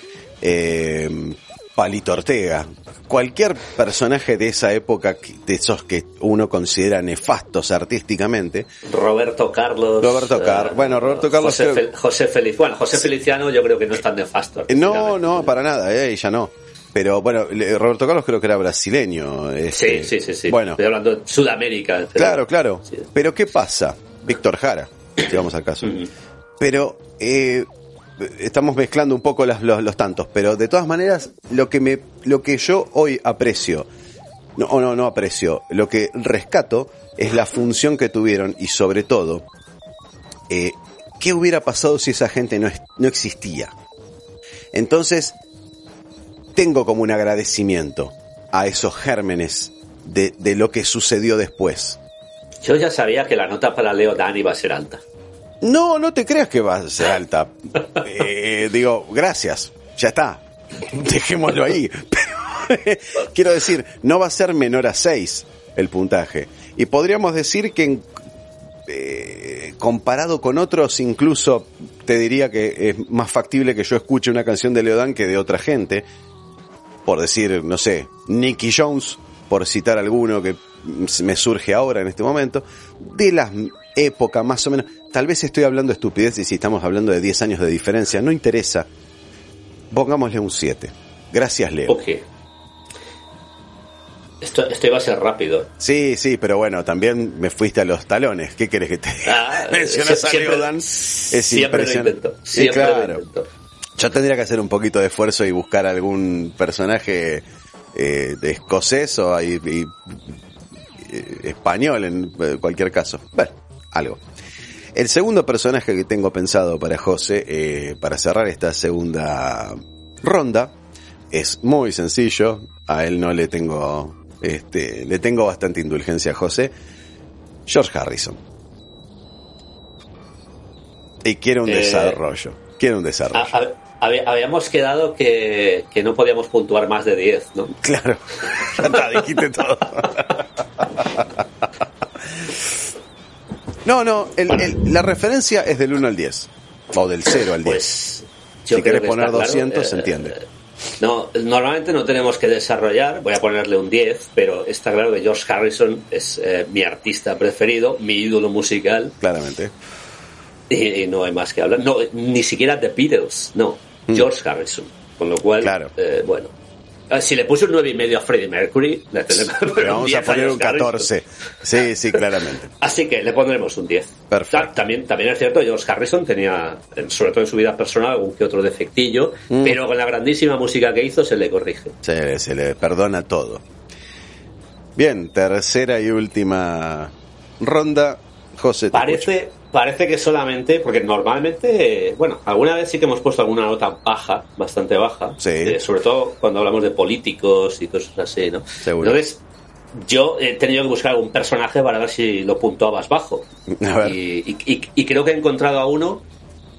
Eh, Palito Ortega, cualquier personaje de esa época, de esos que uno considera nefastos artísticamente, Roberto Carlos. Roberto Car- eh, bueno, Roberto Carlos José, creo- José Feliz. Bueno, José Feliciano yo creo que no es tan nefasto. Eh, No, no, para nada, eh, ya no. Pero bueno, Roberto Carlos creo que era brasileño. Sí, este, sí, sí, sí. Bueno, Estoy hablando de Sudamérica. claro, claro. Sí. Pero ¿qué pasa? Víctor Jara, si vamos al caso. Pero eh, estamos mezclando un poco los, tantos, pero de todas maneras, lo que me, lo que yo hoy aprecio, no, no, no aprecio, lo que rescato es la función que tuvieron y sobre todo, eh, ¿qué hubiera pasado si esa gente no, no existía? Entonces, tengo como un agradecimiento a esos gérmenes de, de lo que sucedió después. Yo ya sabía que la nota para Leo Dan iba a ser alta. No, no te creas que va a ser alta. Eh, digo, gracias, ya está. Dejémoslo ahí. Pero, quiero decir, no va a ser menor a 6 el puntaje. Y podríamos decir que en- eh, comparado con otros, incluso te diría que es más factible que yo escuche una canción de Leodán que de otra gente. Por decir, no sé, Nicky Jones, por citar alguno que me surge ahora en este momento, de la época más o menos. Tal vez estoy hablando de estupidez y si estamos hablando de 10 años de diferencia, no interesa. Pongámosle un 7. Gracias, Leo. Ok. Esto, esto iba a ser rápido. Sí, sí, pero bueno, también me fuiste a los talones. ¿Qué querés que te diga? Ah, Mencionas a Leodan, es siempre lo impresionante. intento, Sí, claro. Yo tendría que hacer un poquito de esfuerzo y buscar algún personaje eh, de escocés o y- eh, español en eh, cualquier caso. Bueno, algo. El segundo personaje que tengo pensado para José, eh, para cerrar esta segunda ronda, es muy sencillo. A él no le tengo, este, le tengo bastante indulgencia a José. George Harrison. Y quiere un Eh, desarrollo. Quiere un desarrollo. habíamos quedado que, que no podíamos puntuar más de 10, ¿no? Claro, ya está, dijiste todo. No, no, el- el- la referencia es del 1 al 10, o del 0 al 10. Pues Si quieres poner está claro, 200, se eh, entiende. No, normalmente no tenemos que desarrollar, voy a ponerle un 10, pero está claro que George Harrison es eh, mi artista preferido, mi ídolo musical, Claramente. y, y no hay más que hablar. No, ni siquiera The Beatles, no, George Harrison. Con lo cual, Mm. Claro. eh, bueno. Eh, Si le puse un 9 y medio a Freddie Mercury, le tendré que poner Le un vamos 10 a poner un George Harrison. 14. Sí, sí, claramente. Así que le pondremos un 10. Perfecto. Ta- También, también es cierto, George Harrison tenía, sobre todo en su vida personal, algún que otro defectillo, Mm. pero con la grandísima música que hizo se le corrige. Se, se le perdona todo. Bien, tercera y última ronda. José. Parece, parece que solamente, porque normalmente, bueno, alguna vez sí que hemos puesto alguna nota baja, bastante baja, Sí. eh, sobre todo cuando hablamos de políticos y cosas así, ¿no? Seguro. Entonces, yo he tenido que buscar algún personaje para ver si lo puntuabas bajo. A ver. Y, y- y- y creo que he encontrado a uno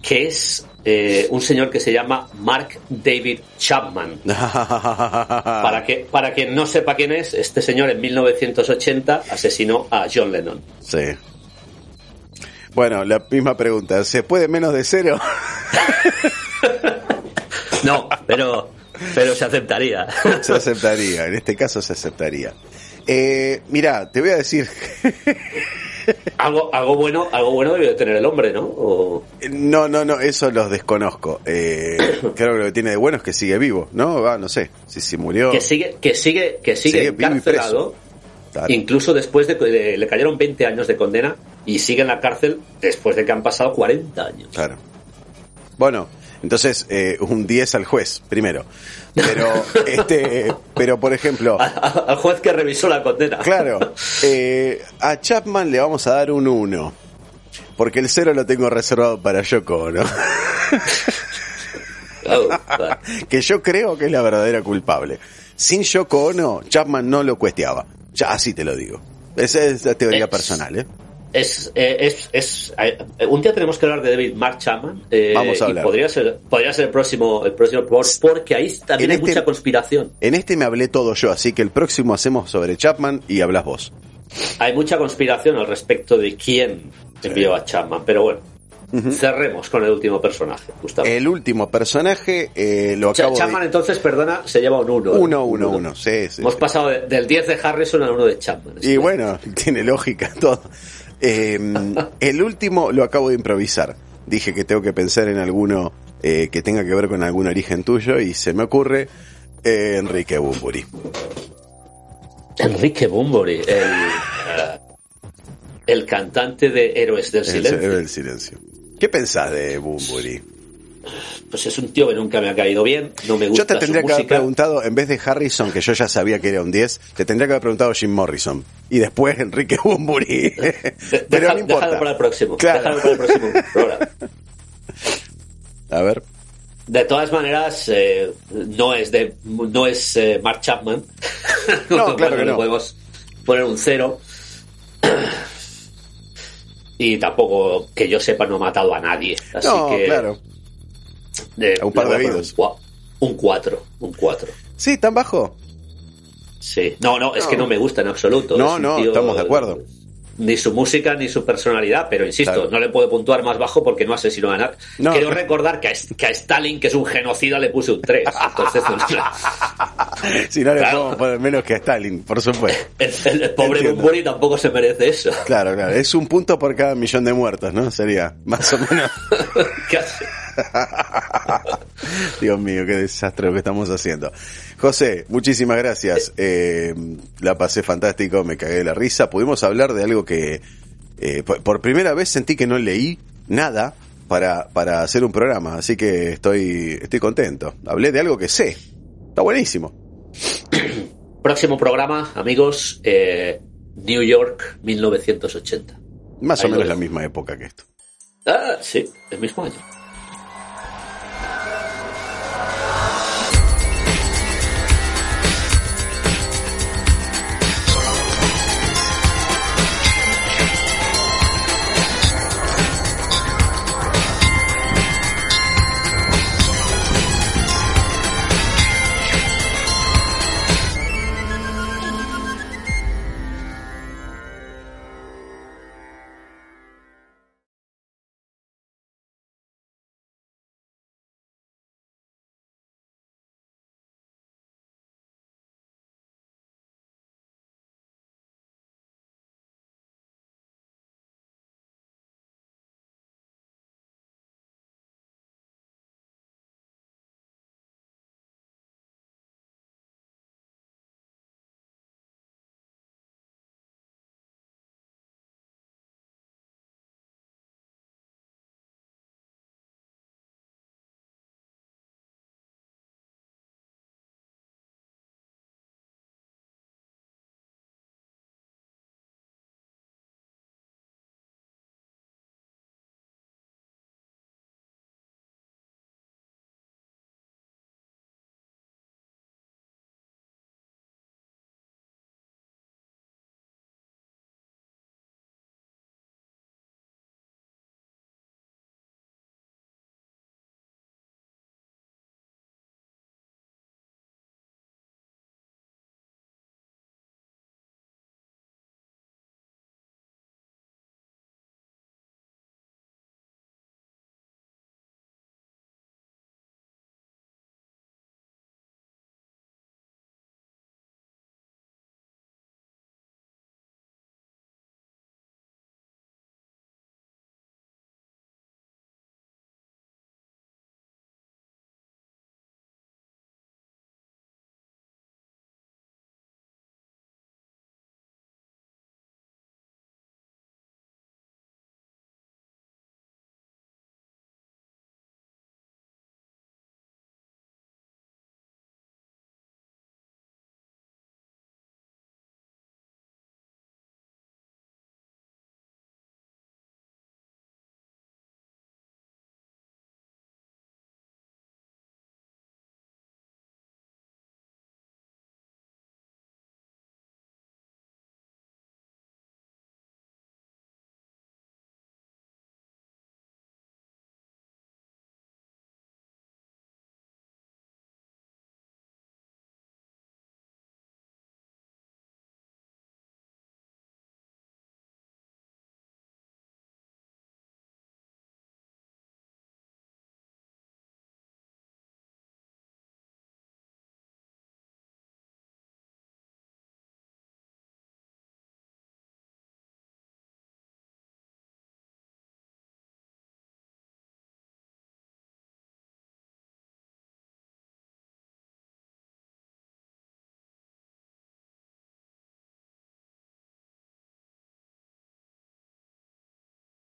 que es eh, un señor que se llama Mark David Chapman. Para, que, para quien no sepa quién es, este señor en 1980 asesinó a John Lennon. Sí. Bueno, la misma pregunta. ¿Se puede menos de cero? No, pero, pero se aceptaría. se aceptaría. En este caso se aceptaría. Eh, mira, te voy a decir. algo, algo bueno, algo bueno debe de tener el hombre, ¿no? O- No, no, no, eso los desconozco. Eh, creo que lo que tiene de bueno es que sigue vivo, ¿no? Ah, no sé. Si, si murió. que sigue, que sigue, que sigue, Sigue encarcelado. Incluso después de que le cayeron 20 años de condena y sigue en la cárcel después de que han pasado 40 años. Claro. Bueno, entonces eh, un 10 al juez, primero. Pero, este, pero por ejemplo, Al juez que revisó la condena. claro, eh, a Chapman le vamos a dar un 1. Porque el cero lo tengo reservado para Yoko, ¿no? Claro, claro. que yo creo que es la verdadera culpable. Sin Yoko Ono, Chapman no lo cuesteaba. Ya así te lo digo. Esa es la teoría Es- personal, ¿eh? Es, eh, es, es, eh, un día tenemos que hablar de David Mark Chapman. eh, Vamos a y hablar. podría ser, podría ser el próximo, el próximo por- porque ahí también En hay este- mucha conspiración. En este me hablé todo yo, así que el próximo hacemos sobre Chapman y hablas vos. Hay mucha conspiración al respecto de quién envió a Chapman, pero bueno, cerremos con el último personaje, Gustavo. El último personaje eh, lo acabo Chapman, de... entonces, perdona, se lleva un 1. Uno, uno, uno, sí, sí. Hemos sí. pasado de- del 10 de Harrison al 1 de Chapman. Y bueno, tiene lógica todo. Eh, el último lo acabo de improvisar. Dije que tengo que pensar en alguno eh, que tenga que ver con algún origen tuyo y se me ocurre eh, Enrique Bumburi. Enrique Bumburi, el, el cantante de Héroes Silencio. del silencio. ¿Qué pensás de Bumburi? Pues es un tío que nunca me ha caído bien, no me gusta Yo te tendría su que haber preguntado, en vez de Harrison, que yo ya sabía que era un 10, te tendría que haber preguntado Jim Morrison. Y después Enrique Bumburi. De- Pero deja- no importa. Déjalo para el próximo. Claro. déjalo para el próximo programa. A ver. De todas maneras, eh, no es de no es eh, Mark Chapman. No, claro que no. Podemos poner un cero. Y tampoco, que yo sepa, no ha matado a nadie. Así No, que. claro. A un par de oídos. Un cua- un 4. Un 4. Sí, tan bajo. Sí. No, no, es No. que no me gusta en absoluto. No, no, tío- estamos de acuerdo. Ni su música ni su personalidad, pero insisto, Claro. no le puedo puntuar más bajo porque no asesinó a nadie. No. Quiero recordar que a, que a Stalin, que es un genocida, le puse un 3. Entonces, Si no le Claro. poner menos que a Stalin, por supuesto. el, el- el pobre. Bumburi tampoco se merece eso. Claro, claro. Es un punto por cada millón de muertos, ¿no? Sería más o menos. Casi. Dios mío, qué desastre lo que estamos haciendo. José, muchísimas gracias. Eh, la pasé fantástico, me cagué de la risa. Pudimos hablar de algo que eh, por, por primera vez sentí que no leí nada para, para hacer un programa, así que estoy, estoy contento. Hablé de algo que sé. Está buenísimo. Próximo programa, amigos, eh, New York 1980. Más o Ahí menos la misma época que esto. Ah, sí, el mismo año.